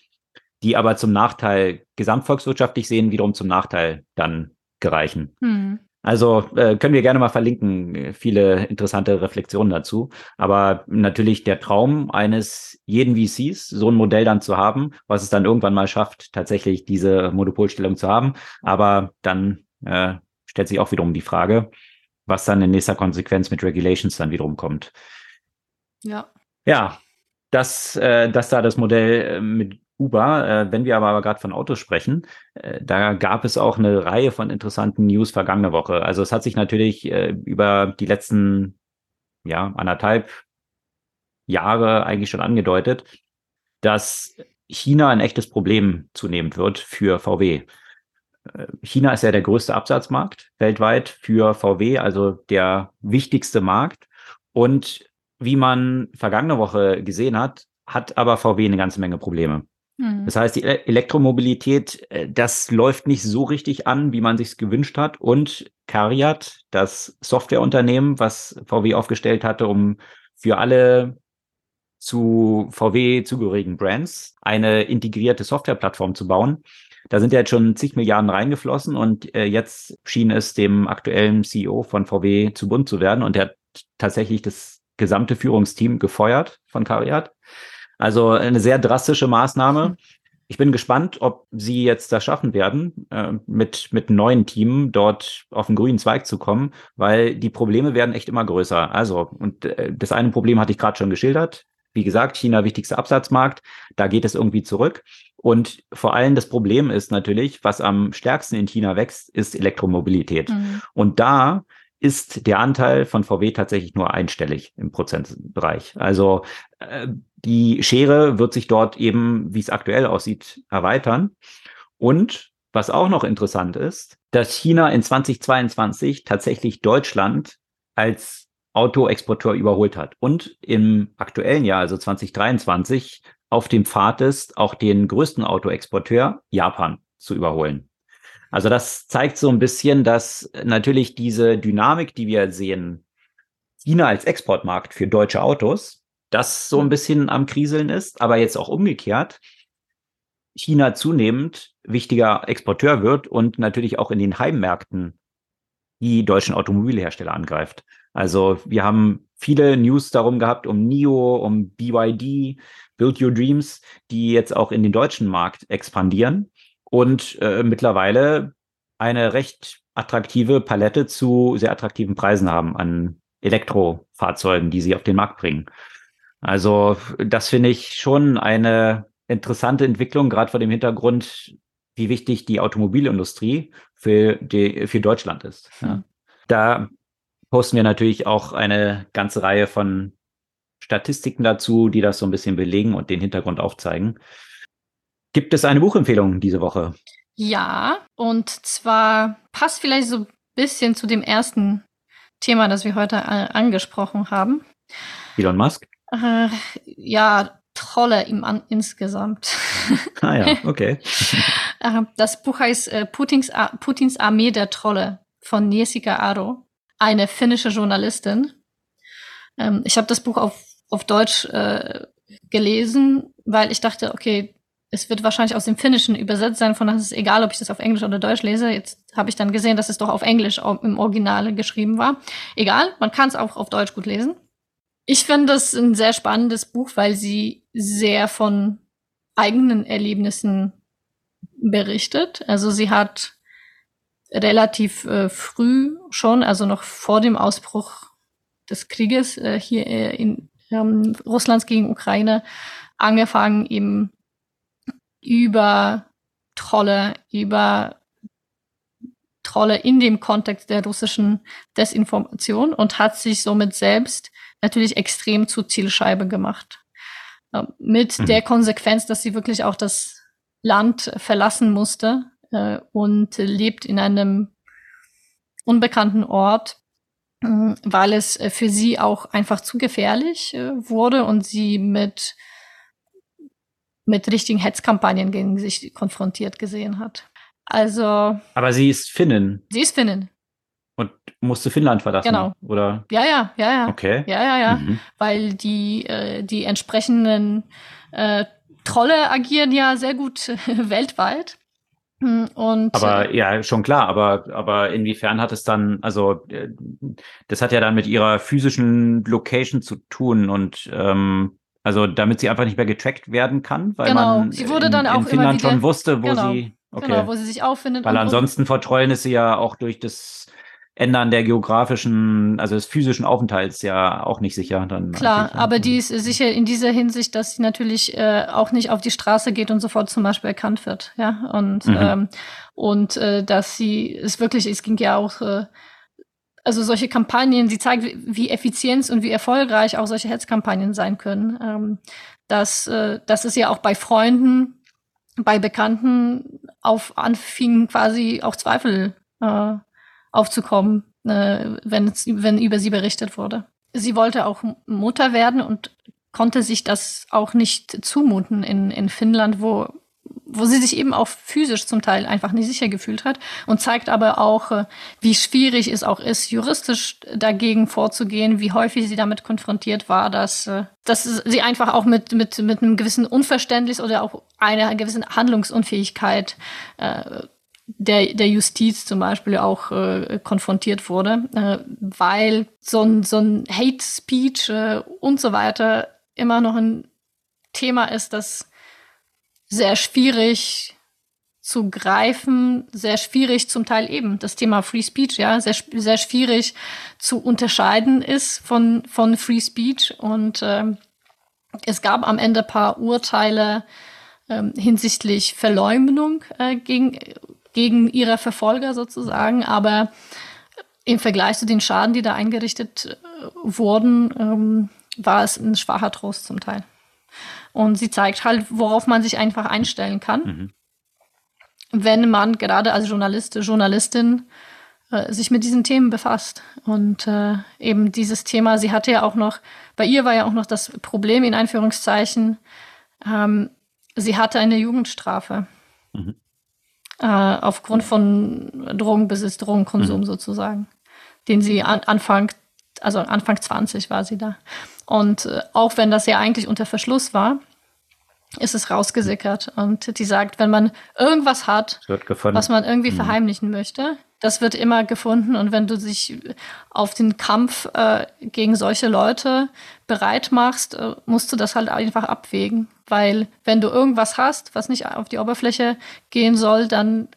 [SPEAKER 1] die aber zum Nachteil gesamtvolkswirtschaftlich sehen, wiederum zum Nachteil dann gereichen. Hm. Also äh, können wir gerne mal verlinken, viele interessante Reflexionen dazu. Aber natürlich der Traum eines jeden VCs, so ein Modell dann zu haben, was es dann irgendwann mal schafft, tatsächlich diese Monopolstellung zu haben. Aber dann äh, stellt sich auch wiederum die Frage, was dann in nächster Konsequenz mit Regulations dann wiederum kommt. Ja. Ja, das, äh, das da das Modell äh, mit Uber. Äh, wenn wir aber, gerade von Autos sprechen, äh, da gab es auch eine Reihe von interessanten News vergangene Woche. Also es hat sich natürlich äh, über die letzten ja, anderthalb Jahre eigentlich schon angedeutet, dass China ein echtes Problem zunehmend wird für VW. China ist ja der größte Absatzmarkt weltweit für VW, also der wichtigste Markt. Und wie man vergangene Woche gesehen hat, hat aber VW eine ganze Menge Probleme. Mhm. Das heißt, die Elektromobilität, äh, das läuft nicht so richtig an, wie man sich gewünscht hat. Und Cariat, das Softwareunternehmen, was VW aufgestellt hatte, um für alle zu VW zugehörigen Brands eine integrierte Softwareplattform zu bauen. Da sind ja jetzt schon zig Milliarden reingeflossen und äh, jetzt schien es dem aktuellen CEO von VW zu bunt zu werden und er hat tatsächlich das gesamte Führungsteam gefeuert von Cariat. Also eine sehr drastische Maßnahme. Ich bin gespannt, ob sie jetzt das schaffen werden, äh, mit, mit neuen Team dort auf den grünen Zweig zu kommen, weil die Probleme werden echt immer größer. Also, und äh, das eine Problem hatte ich gerade schon geschildert. Wie gesagt, China wichtigster Absatzmarkt, da geht es irgendwie zurück. Und vor allem das Problem ist natürlich, was am stärksten in China wächst, ist Elektromobilität. Mhm. Und da ist der Anteil von VW tatsächlich nur einstellig im Prozentbereich. Also äh, die Schere wird sich dort eben, wie es aktuell aussieht, erweitern. Und was auch noch interessant ist, dass China in 2022 tatsächlich Deutschland als Autoexporteur überholt hat und im aktuellen Jahr, also 2023, auf dem Pfad ist, auch den größten Autoexporteur Japan zu überholen. Also das zeigt so ein bisschen, dass natürlich diese Dynamik, die wir sehen, China als Exportmarkt für deutsche Autos, das so ein bisschen am Kriseln ist, aber jetzt auch umgekehrt, China zunehmend wichtiger Exporteur wird und natürlich auch in den Heimmärkten die deutschen Automobilhersteller angreift. Also wir haben viele News darum gehabt, um NIO, um BYD, Build Your Dreams, die jetzt auch in den deutschen Markt expandieren und äh, mittlerweile eine recht attraktive Palette zu sehr attraktiven Preisen haben an Elektrofahrzeugen, die sie auf den Markt bringen. Also das finde ich schon eine interessante Entwicklung, gerade vor dem Hintergrund, wie wichtig die Automobilindustrie für, die, für Deutschland ist. Ja. Hm. Da posten wir natürlich auch eine ganze Reihe von Statistiken dazu, die das so ein bisschen belegen und den Hintergrund aufzeigen. Gibt es eine Buchempfehlung diese Woche?
[SPEAKER 2] Ja, und zwar passt vielleicht so ein bisschen zu dem ersten Thema, das wir heute angesprochen haben.
[SPEAKER 1] Elon Musk?
[SPEAKER 2] Äh, ja, Trolle im An insgesamt.
[SPEAKER 1] Ah ja, (laughs) okay.
[SPEAKER 2] Äh, das Buch heißt äh, Putins, Putins Armee der Trolle von Jessica Aro, eine finnische Journalistin. Ähm, ich habe das Buch auf, auf Deutsch äh, gelesen, weil ich dachte, okay, es wird wahrscheinlich aus dem Finnischen übersetzt sein, von daher ist es egal, ob ich das auf Englisch oder Deutsch lese. Jetzt habe ich dann gesehen, dass es doch auf Englisch im Original geschrieben war. Egal, man kann es auch auf Deutsch gut lesen. Ich finde das ein sehr spannendes Buch, weil sie sehr von eigenen Erlebnissen berichtet. Also sie hat relativ äh, früh schon, also noch vor dem Ausbruch des Krieges äh, hier äh, in ähm, Russlands gegen Ukraine, angefangen, eben über Trolle, über Trolle in dem Kontext der russischen Desinformation und hat sich somit selbst natürlich extrem zur Zielscheibe gemacht. Äh, mit mhm. der Konsequenz, dass sie wirklich auch das Land verlassen musste äh, und lebt in einem unbekannten Ort, äh, weil es für sie auch einfach zu gefährlich äh, wurde und sie mit mit richtigen Hetzkampagnen gegen sich konfrontiert gesehen hat. Also.
[SPEAKER 1] Aber sie ist Finnin.
[SPEAKER 2] Sie ist Finnin.
[SPEAKER 1] Und musste Finnland verlassen. Genau. Oder?
[SPEAKER 2] Ja, ja, ja, ja.
[SPEAKER 1] Okay.
[SPEAKER 2] Ja, ja, ja. Mhm. Weil die, äh, die entsprechenden äh, Trolle agieren ja sehr gut (laughs) weltweit. Hm, und,
[SPEAKER 1] aber äh, ja, schon klar, aber, aber inwiefern hat es dann, also äh, das hat ja dann mit ihrer physischen Location zu tun und ähm, also damit sie einfach nicht mehr getrackt werden kann, weil genau. man
[SPEAKER 2] sie wurde dann in,
[SPEAKER 1] auch in Finnland wieder, schon wusste, wo
[SPEAKER 2] genau,
[SPEAKER 1] sie okay.
[SPEAKER 2] genau, wo sie sich auffindet.
[SPEAKER 1] Weil ansonsten vor Trollen ist sie ja auch durch das Ändern der geografischen, also des physischen Aufenthalts ja auch nicht sicher. Dann
[SPEAKER 2] Klar, aber die ist sicher in dieser Hinsicht, dass sie natürlich äh, auch nicht auf die Straße geht und sofort zum Beispiel erkannt wird, ja und mhm. ähm, und äh, dass sie es wirklich, es ging ja auch äh, also solche Kampagnen, sie zeigen, wie effizient und wie erfolgreich auch solche Hetzkampagnen sein können. Ähm, dass, äh, das ist ja auch bei Freunden bei Bekannten auf anfingen quasi auch Zweifel äh, aufzukommen, äh, wenn, wenn über sie berichtet wurde. Sie wollte auch Mutter werden und konnte sich das auch nicht zumuten in, in Finnland, wo wo sie sich eben auch physisch zum Teil einfach nicht sicher gefühlt hat und zeigt aber auch, äh, wie schwierig es auch ist, juristisch dagegen vorzugehen, wie häufig sie damit konfrontiert war, dass, äh, dass sie einfach auch mit, mit, mit einem gewissen Unverständnis oder auch einer gewissen Handlungsunfähigkeit äh, der, der Justiz zum Beispiel auch äh, konfrontiert wurde, äh, weil so ein, so ein Hate Speech äh, und so weiter immer noch ein Thema ist, das sehr schwierig zu greifen, sehr schwierig zum Teil eben das Thema Free Speech, ja, sehr, sehr schwierig zu unterscheiden ist von, von Free Speech. Und ähm, es gab am Ende paar Urteile ähm, hinsichtlich Verleumdung äh, gegen, gegen ihre Verfolger sozusagen, aber im Vergleich zu den Schaden, die da eingerichtet äh, wurden, ähm, war es ein schwacher Trost zum Teil. Und sie zeigt halt, worauf man sich einfach einstellen kann, mhm. wenn man gerade als Journalist, Journalistin äh, sich mit diesen Themen befasst. Und äh, eben dieses Thema, sie hatte ja auch noch, bei ihr war ja auch noch das Problem in Einführungszeichen, ähm, sie hatte eine Jugendstrafe. Mhm. Äh, aufgrund von Drogenbesitz, Drogenkonsum mhm. sozusagen, den sie an, Anfang, also Anfang 20 war sie da. Und äh, auch wenn das ja eigentlich unter Verschluss war, ist es rausgesickert. Und die sagt, wenn man irgendwas hat, was man irgendwie mhm. verheimlichen möchte, das wird immer gefunden. Und wenn du dich auf den Kampf äh, gegen solche Leute bereit machst, äh, musst du das halt einfach abwägen. Weil wenn du irgendwas hast, was nicht auf die Oberfläche gehen soll, dann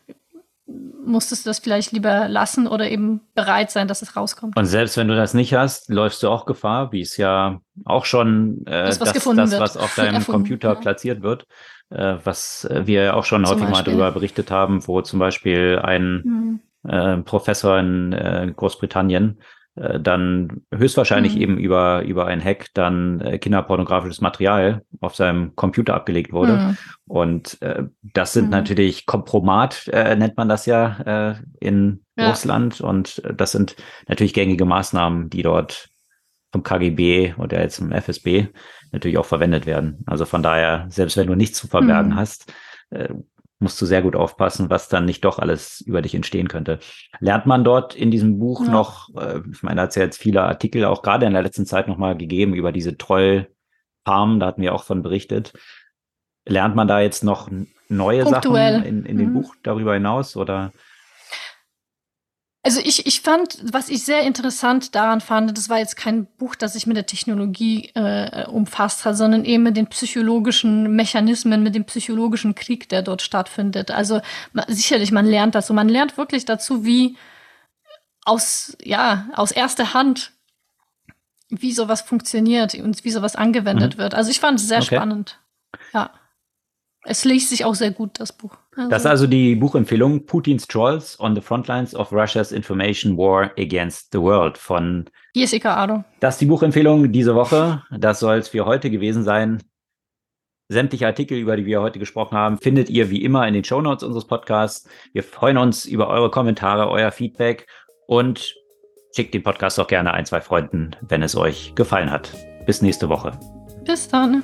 [SPEAKER 2] musstest du das vielleicht lieber lassen oder eben bereit sein, dass es rauskommt.
[SPEAKER 1] Und selbst wenn du das nicht hast, läufst du auch Gefahr, wie es ja auch schon äh, das, was, das, das was auf deinem Erfunden, Computer ja. platziert wird, äh, was wir ja auch schon zum häufig Beispiel. mal darüber berichtet haben, wo zum Beispiel ein mhm. Äh, Professor in äh, Großbritannien äh, dann höchstwahrscheinlich mhm. eben über, über ein Hack dann äh, kinderpornografisches Material auf seinem Computer abgelegt wurde. Mhm. Und äh, das sind mhm. natürlich Kompromat, äh, nennt man das ja äh, in ja. Russland. Und das sind natürlich gängige Maßnahmen, die dort vom KGB oder jetzt im FSB natürlich auch verwendet werden. Also von daher, selbst wenn du nichts zu verbergen mhm. hast, musst du sehr gut aufpassen, was dann nicht doch alles über dich entstehen könnte. Lernt man dort in diesem Buch ja. noch, äh, ich meine, da hat es ja jetzt viele Artikel auch gerade in der letzten Zeit nochmal gegeben über diese Trollfarmen, da hatten wir auch von berichtet. Lernt man da jetzt noch neue Punktuell. Sachen in, in dem mhm. Buch darüber hinaus oder?
[SPEAKER 2] Also ich, ich fand, was ich sehr interessant daran fand, das war jetzt kein Buch, das sich mit der Technologie äh, umfasst hat, sondern eben mit den psychologischen Mechanismen, mit dem psychologischen Krieg, der dort stattfindet. Also sicherlich, man lernt dazu. Man lernt wirklich dazu, wie aus, ja, aus erster Hand, wie sowas funktioniert und wie sowas angewendet mhm. wird. Also ich fand es sehr okay. spannend. Ja. Es liest sich auch sehr gut, das Buch.
[SPEAKER 1] Also. Das ist also die Buchempfehlung Putins Trolls on the Frontlines of Russia's Information War Against the World von
[SPEAKER 2] Jessica Ado.
[SPEAKER 1] Das ist die Buchempfehlung diese Woche. Das soll es für heute gewesen sein. Sämtliche Artikel, über die wir heute gesprochen haben, findet ihr wie immer in den Shownotes unseres Podcasts. Wir freuen uns über eure Kommentare, euer Feedback und schickt den Podcast auch gerne ein, zwei Freunden, wenn es euch gefallen hat. Bis nächste Woche.
[SPEAKER 2] Bis dann.